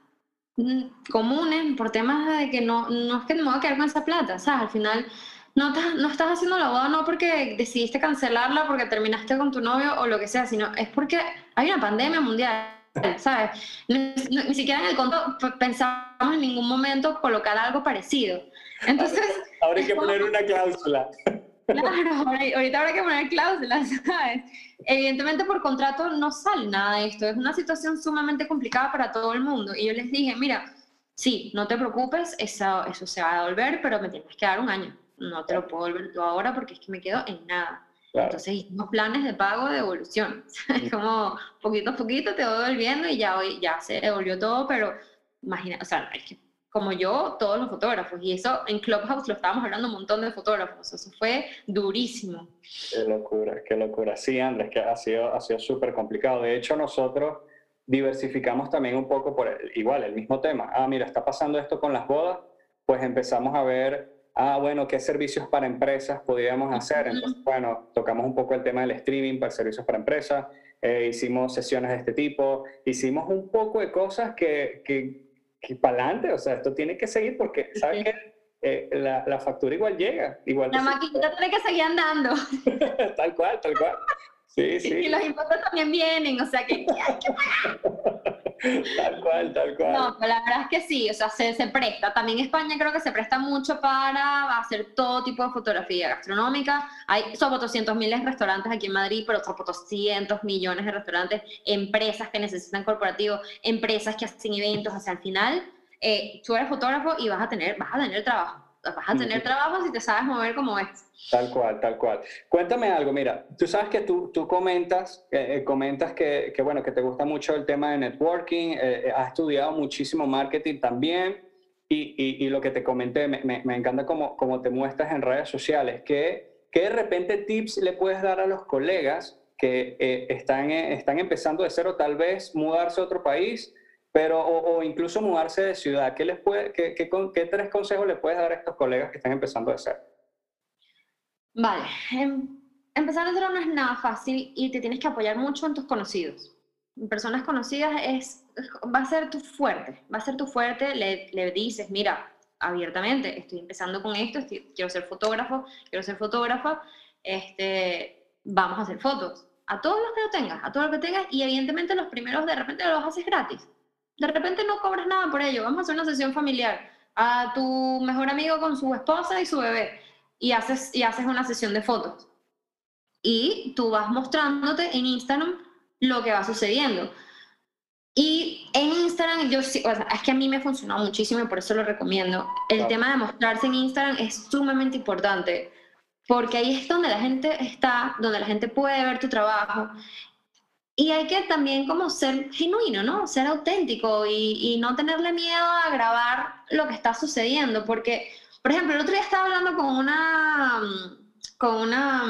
mm, comunes, por temas de que no, no es que me voy a quedar con esa plata, ¿sabes? Al final no, no estás haciendo la boda no porque decidiste cancelarla, porque terminaste con tu novio o lo que sea, sino es porque hay una pandemia mundial. ¿Sabes? Ni, ni siquiera en el conto pensamos en ningún momento colocar algo parecido. Entonces. Ahora hay que poner una cláusula. Claro, ahorita habrá que poner cláusulas, ¿sabes? Evidentemente por contrato no sale nada de esto, es una situación sumamente complicada para todo el mundo. Y yo les dije, mira, sí, no te preocupes, eso, eso se va a devolver, pero me tienes que dar un año. No te lo puedo devolver yo ahora porque es que me quedo en nada. Entonces hicimos planes de pago de devolución. (laughs) Como poquito a poquito te voy devolviendo y ya hoy ya se devolvió todo, pero imagina, o sea, es que como yo, todos los fotógrafos. Y eso en Clubhouse lo estábamos hablando un montón de fotógrafos. Eso fue durísimo. Qué locura, qué locura. Sí, Andrés, que ha sido ha sido súper complicado. De hecho, nosotros diversificamos también un poco por igual el mismo tema. Ah, mira, está pasando esto con las bodas, pues empezamos a ver, ah, bueno, qué servicios para empresas podríamos hacer. Entonces, bueno, tocamos un poco el tema del streaming para servicios para empresas, eh, hicimos sesiones de este tipo, hicimos un poco de cosas que, que que para adelante, o sea, esto tiene que seguir porque, ¿sabes qué? eh, la, la, factura igual llega. Igual la maquinita tiene que seguir andando. (laughs) tal cual, tal cual. Sí, sí. Y los impuestos también vienen, o sea que hay que pagar. (laughs) tal cual, tal cual. No, pero la verdad es que sí, o sea, se, se, presta. También España creo que se presta mucho para hacer todo tipo de fotografía gastronómica. Hay sobre 200 miles restaurantes aquí en Madrid, pero sobre 200 millones de restaurantes, empresas que necesitan corporativos, empresas que hacen eventos, o sea, al final eh, tú eres fotógrafo y vas a tener, vas a tener trabajo. Vas a tener trabajo si te sabes mover como es. Tal cual, tal cual. Cuéntame algo, mira, tú sabes que tú, tú comentas, eh, comentas que, que, bueno, que te gusta mucho el tema de networking, eh, eh, has estudiado muchísimo marketing también y, y, y lo que te comenté, me, me, me encanta cómo, cómo, te muestras en redes sociales, que, que de repente tips le puedes dar a los colegas que están, están empezando de cero, tal vez mudarse a otro país pero o, incluso mudarse de ciudad. ¿Qué, les puede, qué, qué, qué, tres consejos le puedes dar a estos colegas que están empezando de cero? Vale, em, empezar de cero no es nada fácil y te tienes que apoyar mucho en tus conocidos. Personas conocidas es, va a ser tu fuerte, va a ser tu fuerte, le, le dices, mira, abiertamente, estoy empezando con esto, quiero ser fotógrafo, quiero ser fotógrafa, este, vamos a hacer fotos. A todos los que lo tengas, a todos los que tengas, y evidentemente los primeros de repente los haces gratis de repente no cobras nada por ello, vamos a hacer una sesión familiar a tu mejor amigo con su esposa y su bebé y haces, y haces una sesión de fotos. Y tú vas mostrándote en Instagram lo que va sucediendo. Y en Instagram, yo es que a mí me funcionó muchísimo y por eso lo recomiendo. El tema de mostrarse en Instagram es sumamente importante, porque ahí es donde la gente está, donde la gente puede ver tu trabajo y hay que también como ser genuino, ¿no? Ser auténtico y, no tenerle miedo a grabar lo que está sucediendo. Porque, por ejemplo, el otro día estaba hablando con una, con una,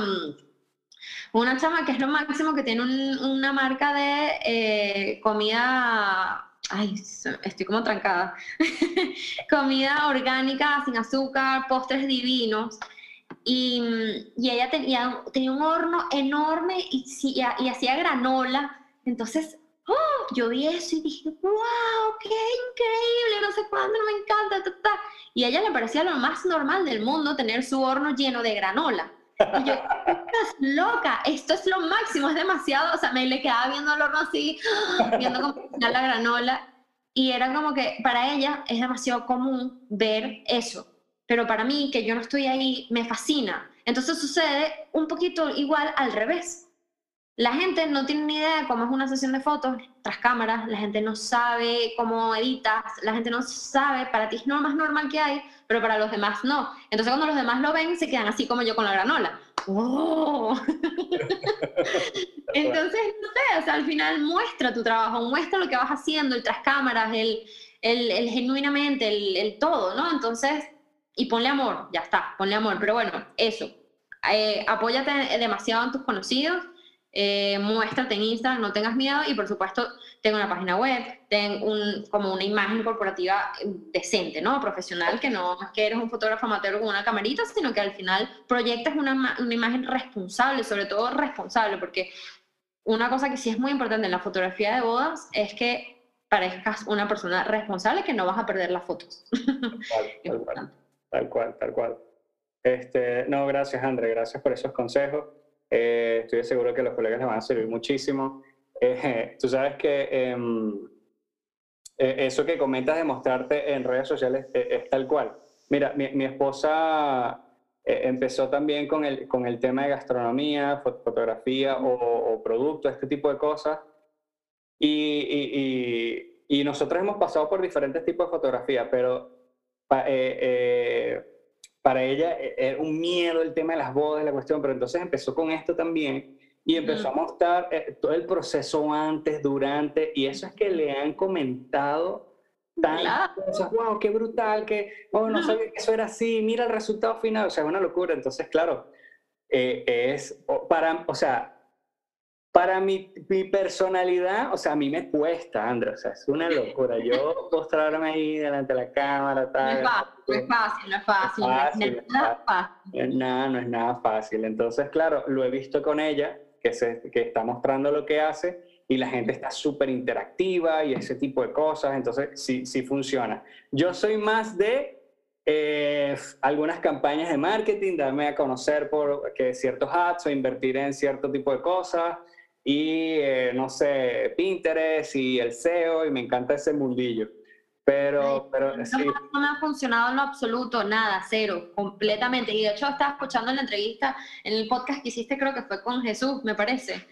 una chama que es lo máximo que tiene una marca de eh, comida ay, estoy como trancada, (laughs) comida orgánica, sin azúcar, postres divinos. Y, y ella tenía, tenía un horno enorme y, y, hacía granola. Entonces, oh, yo vi eso y dije, wow, qué increíble, no sé cuándo, me encanta. Ta, Y a ella le parecía lo más normal del mundo tener su horno lleno de granola. Y yo, (laughs) estás loca, esto es lo máximo, es demasiado. O sea, me le quedaba viendo el horno así, (gasps) viendo cómo la granola. Y era como que para ella es demasiado común ver eso pero para mí, que yo no estoy ahí, me fascina. Entonces sucede un poquito igual al revés. La gente no tiene ni idea de cómo es una sesión de fotos tras cámaras, la gente no sabe cómo editas, la gente no sabe, para ti es lo más normal que hay, pero para los demás no. Entonces cuando los demás lo ven, se quedan así como yo con la granola. ¡Oh! (laughs) Entonces, no sé, o sea, al final muestra tu trabajo, muestra lo que vas haciendo, el tras cámaras, el, el, el genuinamente, el, el todo, ¿no? Entonces, y ponle amor, ya está, ponle amor. Pero bueno, eso, eh, apóyate demasiado en tus conocidos, eh, muéstrate en Instagram, no tengas miedo y por supuesto tengo una página web, ten un, como una imagen corporativa decente, ¿no? Profesional, que no es que eres un fotógrafo amateur con una camarita, sino que al final proyectas una, una imagen responsable, sobre todo responsable, porque una cosa que sí es muy importante en la fotografía de bodas es que parezcas una persona responsable que no vas a perder las fotos. (laughs) Tal cual, tal cual. Este, no, gracias, André, gracias por esos consejos. Eh, estoy seguro que los colegas les van a servir muchísimo. Eh, (laughs) tú sabes que em, eh, eso que comentas de mostrarte en redes sociales es tal cual. Mira, mi, esposa empezó también con el, con el tema de gastronomía, fotografía o, o productos, este tipo de cosas. Y, y, y, y nosotros hemos pasado por diferentes tipos de fotografía, pero eh, eh, para ella era eh, un miedo el tema de las bodas, la cuestión, pero entonces empezó con esto también y empezó a mostrar todo el proceso antes, durante, y eso es que le han comentado tantas cosas, wow, qué brutal, que, oh, no sabía que eso era así, mira el resultado final, o sea, es una locura. Entonces, claro, es para, o sea, para mi, mi, personalidad, o sea, a mí me cuesta, André, o sea, es una locura. Yo postrarme ahí delante de la cámara, tal. No es fácil, no es fácil, no es fácil. No es nada fácil. Nada, no es nada fácil. Entonces, claro, lo he visto con ella, que, se, que está mostrando lo que hace y la gente está súper interactiva y ese tipo de cosas, entonces sí, sí funciona. Yo soy más de eh, algunas campañas de marketing, darme a conocer por que ciertos ads o invertir en cierto tipo de cosas y eh, no sé, Pinterest y el SEO y me encanta ese mundillo. Pero, pero no, no, me ha funcionado en lo absoluto, nada, cero, completamente. Y de hecho estaba escuchando en la entrevista, en el podcast que hiciste, creo que fue con Jesús, me parece,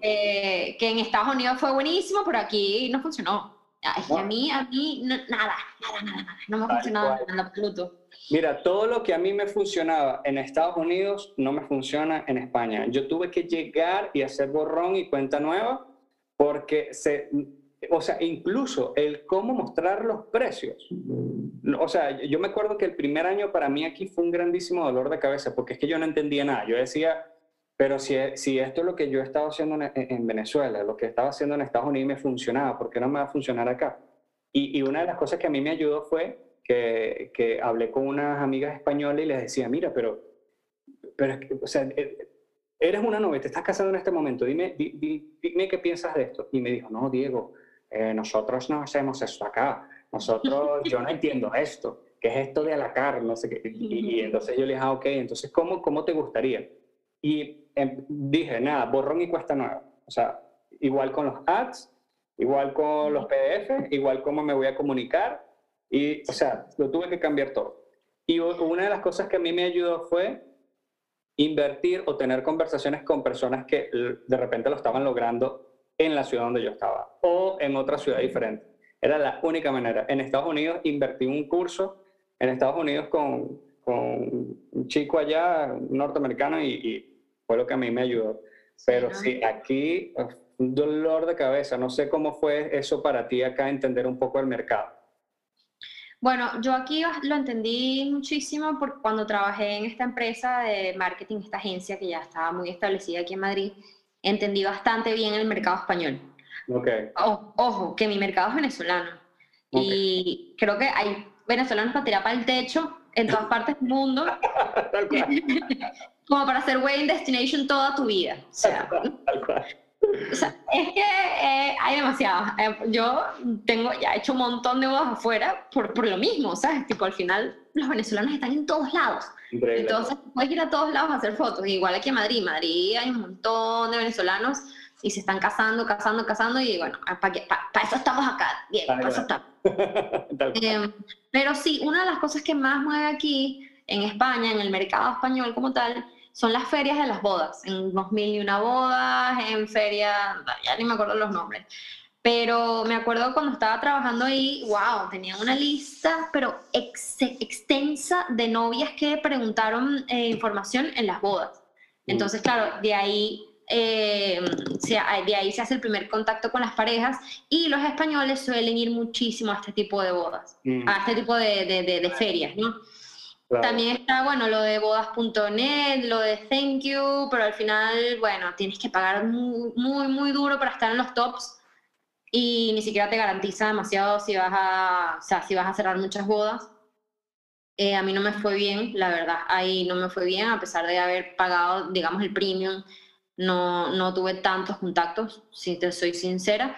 eh, que en Estados Unidos fue buenísimo, pero aquí no funcionó. A mí, a mí, nada, nada, nada, nada, no me ha funcionado en absoluto. Mira, todo lo que a mí me funcionaba en Estados Unidos no me funciona en España. Yo tuve que llegar y hacer borrón y cuenta nueva porque se, o sea, incluso el cómo mostrar los precios. O sea, yo me acuerdo que el primer año para mí aquí fue un grandísimo dolor de cabeza porque es que yo no entendía nada. Yo decía, pero si, si esto es lo que yo estaba haciendo en, Venezuela, lo que estaba haciendo en Estados Unidos me funcionaba, ¿por qué no me va a funcionar acá? Y, y una de las cosas que a mí me ayudó fue que, que, hablé con unas amigas españolas y les decía, mira, pero, pero o sea, eh, eres una novia, te estás casando en este momento, dime, dime qué piensas de esto. Y me dijo, no, Diego, eh, nosotros no hacemos esto acá, nosotros, yo no entiendo esto, ¿qué es esto de a la carne? No sé qué. Y, entonces yo le dije, ah, ok, entonces, ¿cómo, cómo te gustaría? Y dije, nada, borrón y cuesta nueva. O sea, igual con los ads, igual con los PDF, igual cómo me voy a comunicar. Y, o sea, lo tuve que cambiar todo. Y una de las cosas que a mí me ayudó fue invertir o tener conversaciones con personas que de repente lo estaban logrando en la ciudad donde yo estaba o en otra ciudad diferente. Era la única manera. En Estados Unidos invertí un curso en Estados Unidos con, con un chico allá, norteamericano, y, fue lo que a mí me ayudó. Pero sí, aquí un dolor de cabeza. No sé cómo fue eso para ti acá, entender un poco el mercado. Bueno, yo aquí lo entendí muchísimo porque cuando trabajé en esta empresa de marketing, esta agencia que ya estaba muy establecida aquí en Madrid, entendí bastante bien el mercado español. Okay. ojo, que mi mercado es venezolano. Y creo que hay venezolanos para tirar para el techo en todas partes del mundo. (laughs) (laughs) como para hacer wedding destination toda tu vida. O sea, o sea es que eh, hay demasiadas. Eh, yo tengo, ya he hecho un montón de bodas afuera por, por lo mismo, ¿sabes? Tipo, al final los venezolanos están en todos lados. Entonces, puedes ir a todos lados a hacer fotos. Igual aquí en Madrid. Madrid hay un montón de venezolanos y se están casando, casando, casando. Y bueno, para eso estamos acá, bien, para eso estamos. (laughs) Em, pero sí, una de las cosas que más mueve aquí en España, en el mercado español como tal, son las ferias de las bodas. En 2000 y una bodas, en ferias, ya ni me acuerdo los nombres. Pero me acuerdo cuando estaba trabajando ahí, wow, tenía una lista, pero extensa de novias que preguntaron eh, información en las bodas. Mm. Entonces, claro, de ahí, eh, se, de ahí se hace el primer contacto con las parejas y los españoles suelen ir muchísimo a este tipo de bodas, mm. a este tipo de, de, de, ferias, ¿no? También está, bueno, lo de bodas.net, lo de thank you, pero al final, bueno, tienes que pagar muy, muy, muy duro para estar en los tops y ni siquiera te garantiza demasiado si vas a, o sea, si vas a cerrar muchas bodas. Eh, a mí no me fue bien, la verdad, ahí no me fue bien, a pesar de haber pagado, digamos, el premium, no, no tuve tantos contactos, si te soy sincera,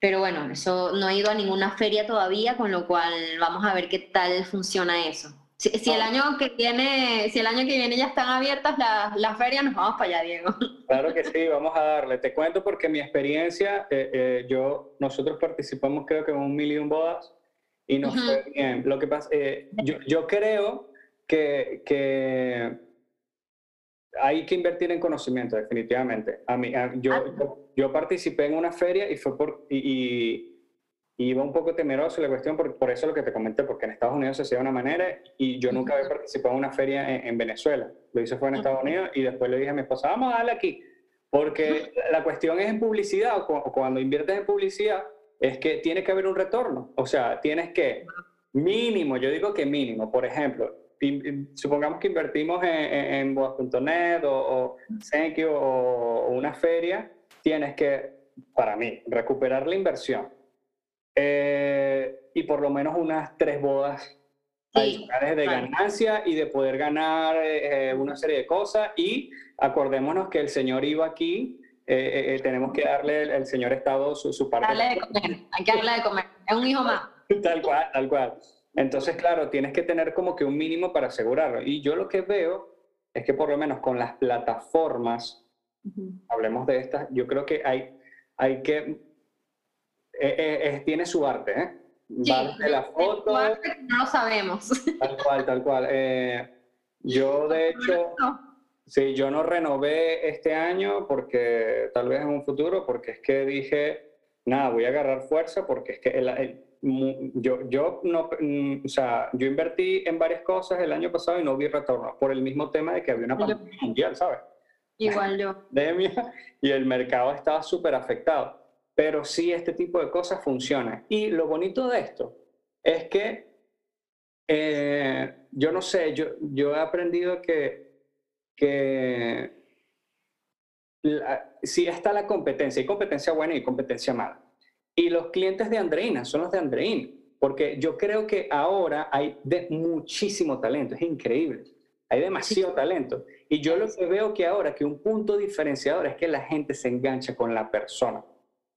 pero bueno, eso no he ido a ninguna feria todavía, con lo cual vamos a ver qué tal funciona eso. Si, el año que viene, si el año que viene ya están abiertas las, las ferias, nos vamos para allá, Diego. (laughs) Claro que sí, vamos a darle. Te cuento porque mi experiencia, eh, eh, yo, nosotros participamos creo que en un millón bodas y nos fue bien. Lo que pasa, eh, yo, yo, creo que, que, hay que invertir en conocimiento, definitivamente. A mí, yo, ah. yo, participé en una feria y fue por y iba un poco temeroso la cuestión, por, por eso lo que te comenté, porque en Estados Unidos se hacía de una manera y yo nunca había participado en una feria en, Venezuela. Lo hice fue en Estados Unidos y después le dije a mi esposa, vamos a darle aquí, porque la cuestión es en publicidad o, cuando inviertes en publicidad, es que tiene que haber un retorno. O sea, tienes que, mínimo, yo digo que mínimo, por ejemplo, supongamos que invertimos en, en, Boas.net o, o o, o una feria, tienes que, para mí, recuperar la inversión eh, y por lo menos unas tres bodas adicionales de ganancia y de poder ganar eh, una serie de cosas. Y acordémonos que el Señor iba aquí, eh, tenemos que darle el, Señor Estado su, su parte. Darle de comer, hay que darle de comer, es un hijo más. (laughs) tal cual, tal cual. Entonces, claro, tienes que tener como que un mínimo para asegurarlo. Y yo lo que veo es que por lo menos con las plataformas, hablemos de estas, yo creo que hay, hay que, eh, eh, tiene su arte, ¿eh? Sí, la foto. no lo sabemos. Tal cual, tal cual. Eh, yo, (laughs) de hecho, sí, yo no renové este año porque tal vez en un futuro, porque es que dije, nada, voy a agarrar fuerza porque es que el, yo, yo, no, mm, o sea, yo invertí en varias cosas el año pasado y no vi retorno por el mismo tema de que había una pandemia mundial, ¿sabes? Igual yo. (laughs) y el mercado estaba súper afectado. Pero sí, este tipo de cosas funcionan. Y lo bonito de esto es que eh, yo no sé, yo, yo he aprendido que, que si está la competencia, hay competencia buena y competencia mala. Y los clientes de Andreina son los de Andreina, porque yo creo que ahora hay de muchísimo talento, es increíble. Hay demasiado talento. Y yo lo que veo que ahora, que un punto diferenciador es que la gente se engancha con la persona,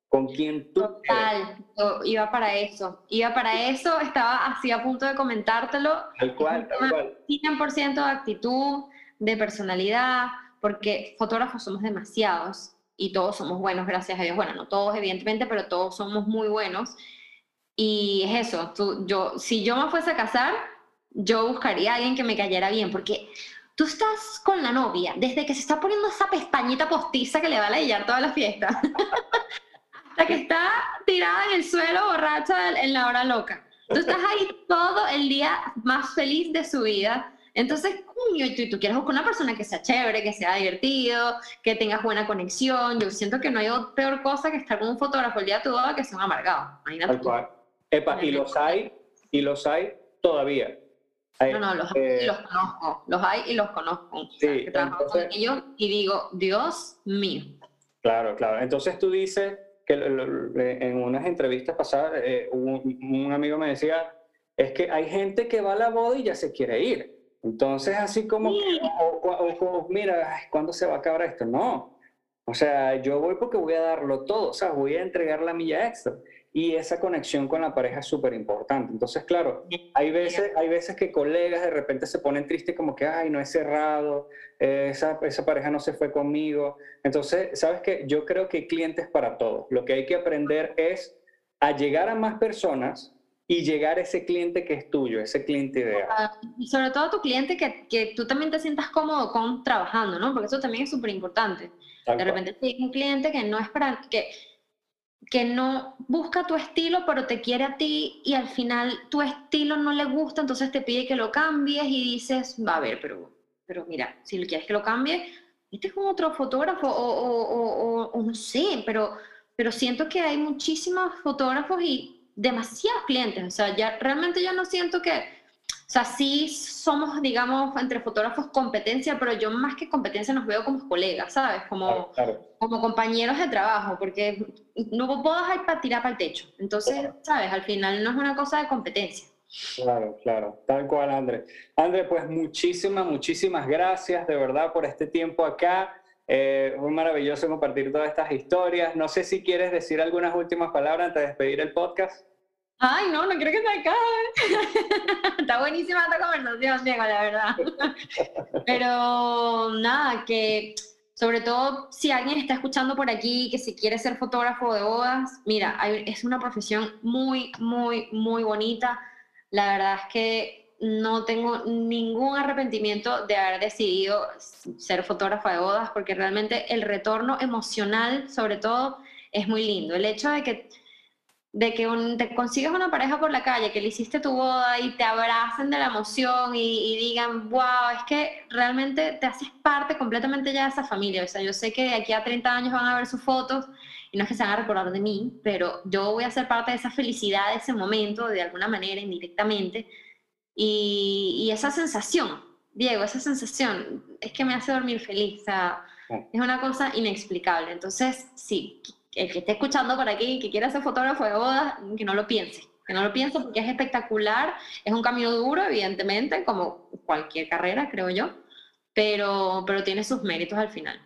con quien tú... Total, iba para eso. Iba para eso, estaba así a punto de comentártelo. Tal cual, tal cual. 100% de actitud, de personalidad, porque fotógrafos somos demasiados y todos somos buenos, gracias a Dios. Bueno, no todos, evidentemente, pero todos somos muy buenos. Y es eso, tú, yo, si yo me fuese a casar, yo buscaría a alguien que me cayera bien, porque tú estás con la novia desde que se está poniendo esa pestañita postiza que le va a ladillar toda la fiesta, (laughs) hasta que está tirada en el suelo borracha en la hora loca. Tú estás ahí todo el día más feliz de su vida entonces, coño, tú, tú quieres buscar una persona que sea chévere, que sea divertido, que tengas buena conexión. Yo siento que no hay peor cosa que estar con un fotógrafo el día de tu boda que sea un amargado. Imagínate. Epa, y los hay, y los hay todavía. no, no, los, hay y eh, los conozco. Los hay y los conozco. Sí, con ellos y digo, Dios mío. Claro, claro. Entonces tú dices que en unas entrevistas pasadas, eh, un, un amigo me decía, es que hay gente que va a la boda y ya se quiere ir. Entonces, así como, o, mira, ¿cuándo se va a acabar esto? No. O sea, yo voy porque voy a darlo todo, o sea, voy a entregar la milla extra. Y esa conexión con la pareja es súper importante. Entonces, claro, hay veces, hay veces que colegas de repente se ponen tristes como que, ay, no he cerrado, eh, esa, esa pareja no se fue conmigo. Entonces, ¿sabes qué? Yo creo que hay clientes para todo. Lo que hay que aprender es a llegar a más personas y llegar a ese cliente que es tuyo, ese cliente ideal. Y sobre todo a tu cliente que, que, tú también te sientas cómodo con trabajando, ¿no? Porque eso también es súper importante. De repente tienes un cliente que no es para, que, que no busca tu estilo, pero te quiere a ti y al final tu estilo no le gusta, entonces te pide que lo cambies y dices, va a ver, pero, pero mira, si quieres que lo cambie, este es con otro fotógrafo o, o, o, o no sé, pero, pero siento que hay muchísimos fotógrafos y demasiados clientes, o sea, ya realmente yo no siento que, o sea, sí somos, digamos, entre fotógrafos competencia, pero yo más que competencia nos veo como colegas, ¿sabes? Como, como compañeros de trabajo, porque no puedo dejar para tirar para el techo. Entonces, ¿sabes? Al final no es una cosa de competencia. Claro, claro, tal cual, André. André, pues muchísimas, muchísimas gracias de verdad por este tiempo acá. Eh, muy maravilloso compartir todas estas historias. No sé si quieres decir algunas últimas palabras antes de despedir el podcast. Ay, no, no creo que se acabe. (laughs) Está buenísima esta conversación, Diego, la verdad. (laughs) Pero nada, que sobre todo si alguien está escuchando por aquí que si quiere ser fotógrafo de bodas, mira, es una profesión muy, muy, muy bonita. La verdad es que no tengo ningún arrepentimiento de haber decidido ser fotógrafa de bodas porque realmente el retorno emocional, sobre todo, es muy lindo. El hecho de que, de que te consigas una pareja por la calle, que le hiciste tu boda y te abracen de la emoción y, digan, wow, es que realmente te haces parte completamente ya de esa familia. O sea, yo sé que de aquí a 30 años van a ver sus fotos y no es que se van a recordar de mí, pero yo voy a ser parte de esa felicidad, de ese momento, de alguna manera, indirectamente y, esa sensación, Diego, esa sensación es que me hace dormir feliz. O sea, es una cosa inexplicable. Entonces, sí, el que esté escuchando por aquí, que quiera ser fotógrafo de bodas, que no lo piense. Que no lo piense porque es espectacular. Es un camino duro, evidentemente, como cualquier carrera, creo yo. Pero, pero tiene sus méritos al final.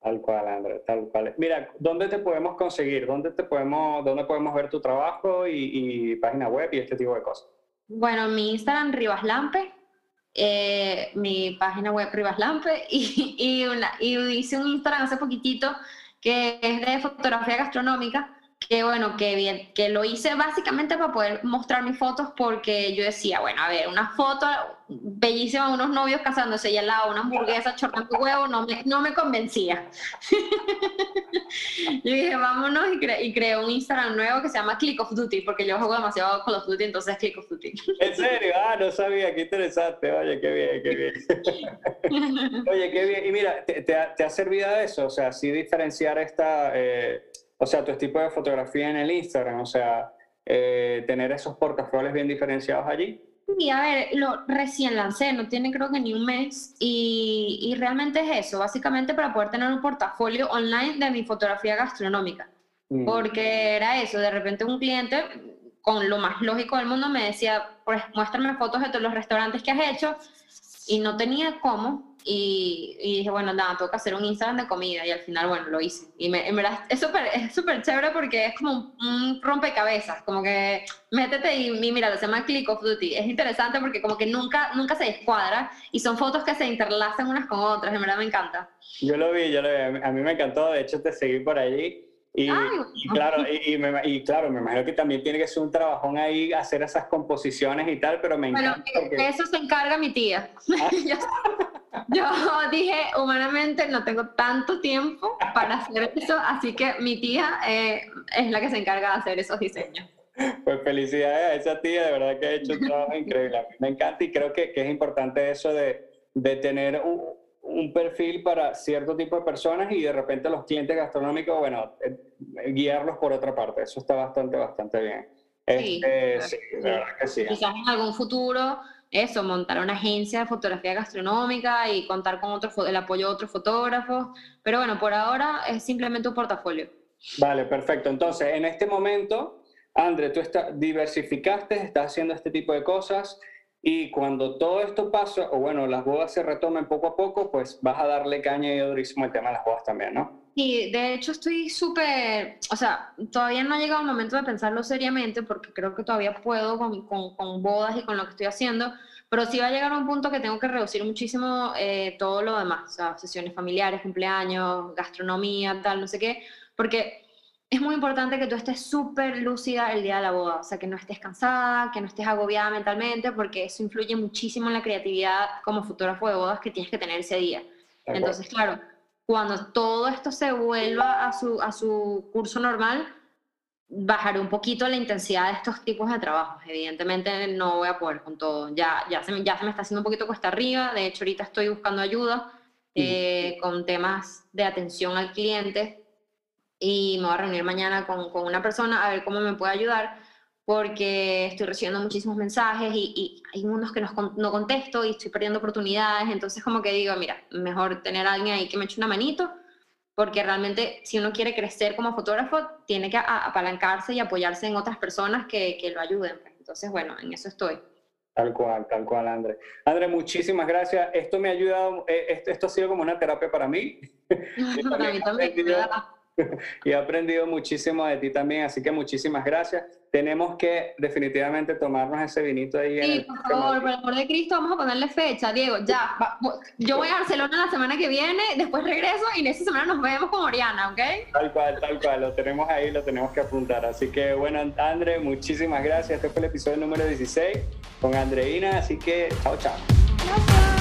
Tal cual, Andrés, tal cual. Mira, ¿dónde te podemos conseguir? ¿Dónde, te podemos, dónde podemos ver tu trabajo y, y página web y este tipo de cosas? Bueno, mi Instagram, Rivas Lampe, eh, mi página web, Rivas Lampe, (laughs) y, y, una, y hice un Instagram hace poquitito que es de fotografía gastronómica que bueno, que bien, que lo hice básicamente para poder mostrar mis fotos porque yo decía, bueno, a ver, una foto bellísima de unos novios casándose y al lado una hamburguesa chorrando huevo no me, no me convencía. (laughs) yo dije, vámonos y, cre y creé un Instagram nuevo que se llama Click of Duty porque yo juego demasiado Call of Duty, entonces Click of Duty. ¿En serio? Ah, no sabía, qué interesante. Oye, qué bien, qué bien. (laughs) Oye, qué bien. Y mira, ¿te, te, ha, te ha servido eso? O sea, sí diferenciar esta... Eh, o sea, tu tipo de fotografía en el Instagram, o sea, eh, tener esos portafolios bien diferenciados allí. Sí, a ver, lo recién lancé, no tiene creo que ni un mes y, y, realmente es eso, básicamente para poder tener un portafolio online de mi fotografía gastronómica. Mm. Porque era eso, de repente un cliente con lo más lógico del mundo me decía, pues muéstrame fotos de todos los restaurantes que has hecho y no tenía cómo y, dije, bueno, nada, tengo que hacer un Instagram de comida y al final, bueno, lo hice. Y me, en verdad es súper es super chévere porque es como un, rompecabezas, como que métete y, mira, se llama Click of Duty. Es interesante porque como que nunca, nunca se descuadra y son fotos que se interlazan unas con otras, en verdad me encanta. Yo lo vi, yo lo vi, a mí me encantó, de hecho te seguí por allí. Y, y, claro, y, me, y, claro, me imagino que también tiene que ser un trabajón ahí hacer esas composiciones y tal, pero me encanta. Bueno, porque... eso se encarga mi tía. ¿Ah? (laughs) Yo dije, humanamente no tengo tanto tiempo para hacer eso, así que mi tía eh, es la que se encarga de hacer esos diseños. Pues felicidades a esa tía, de verdad que ha hecho un trabajo increíble. A mí me encanta y creo que, que es importante eso de, de tener un, un, perfil para cierto tipo de personas y de repente los clientes gastronómicos, bueno, eh, guiarlos por otra parte. Eso está bastante, bastante bien. Sí, este, sí, de verdad que sí. Quizás en algún futuro eso, montar una agencia de fotografía gastronómica y contar con otro, el apoyo de otros fotógrafos. Pero bueno, por ahora es simplemente un portafolio. Vale, perfecto. Entonces, en este momento, André, tú está, diversificaste, estás haciendo este tipo de cosas y cuando todo esto pasa, o bueno, las bodas se retomen poco a poco, pues vas a darle caña y durísimo el tema de las bodas también, ¿no? Sí, de hecho estoy súper, o sea, todavía no ha llegado el momento de pensarlo seriamente porque creo que todavía puedo con, con, con bodas y con lo que estoy haciendo, pero sí va a llegar a un punto que tengo que reducir muchísimo eh, todo lo demás, o sea, sesiones familiares, cumpleaños, gastronomía, tal, no sé qué, porque es muy importante que tú estés súper lúcida el día de la boda, o sea, que no estés cansada, que no estés agobiada mentalmente, porque eso influye muchísimo en la creatividad como fotógrafo de bodas que tienes que tener ese día. Entonces, claro, cuando todo esto se vuelva a su, a su curso normal, bajaré un poquito la intensidad de estos tipos de trabajos. Evidentemente no voy a poder con todo. Ya, ya, se, ya se me está haciendo un poquito cuesta arriba. De hecho, ahorita estoy buscando ayuda eh, con temas de atención al cliente y me voy a reunir mañana con, con, una persona a ver cómo me puede ayudar porque estoy recibiendo muchísimos mensajes y, y hay unos que no, no contesto y estoy perdiendo oportunidades. Entonces como que digo, mira, mejor tener a alguien ahí que me eche una manito, porque realmente si uno quiere crecer como fotógrafo, tiene que apalancarse y apoyarse en otras personas que, que lo ayuden. Entonces, bueno, en eso estoy. Tal cual, tal cual, André. André, muchísimas gracias. Esto me ha ayudado, eh, esto, esto ha sido como una terapia para mí. (laughs) para mí también. (laughs) y he aprendido muchísimo de ti también, así que muchísimas gracias. Tenemos que definitivamente tomarnos ese vinito ahí. Sí, por favor, por el amor de Cristo, vamos a ponerle fecha, Diego, ya. yo voy a Barcelona la semana que viene, después regreso y en esa semana nos vemos con Oriana, ¿ok? Tal cual, tal cual, lo tenemos ahí, lo tenemos que apuntar. Así que bueno, André, muchísimas gracias. Este fue el episodio número 16 con Andreina, así que chao, chao. Gracias.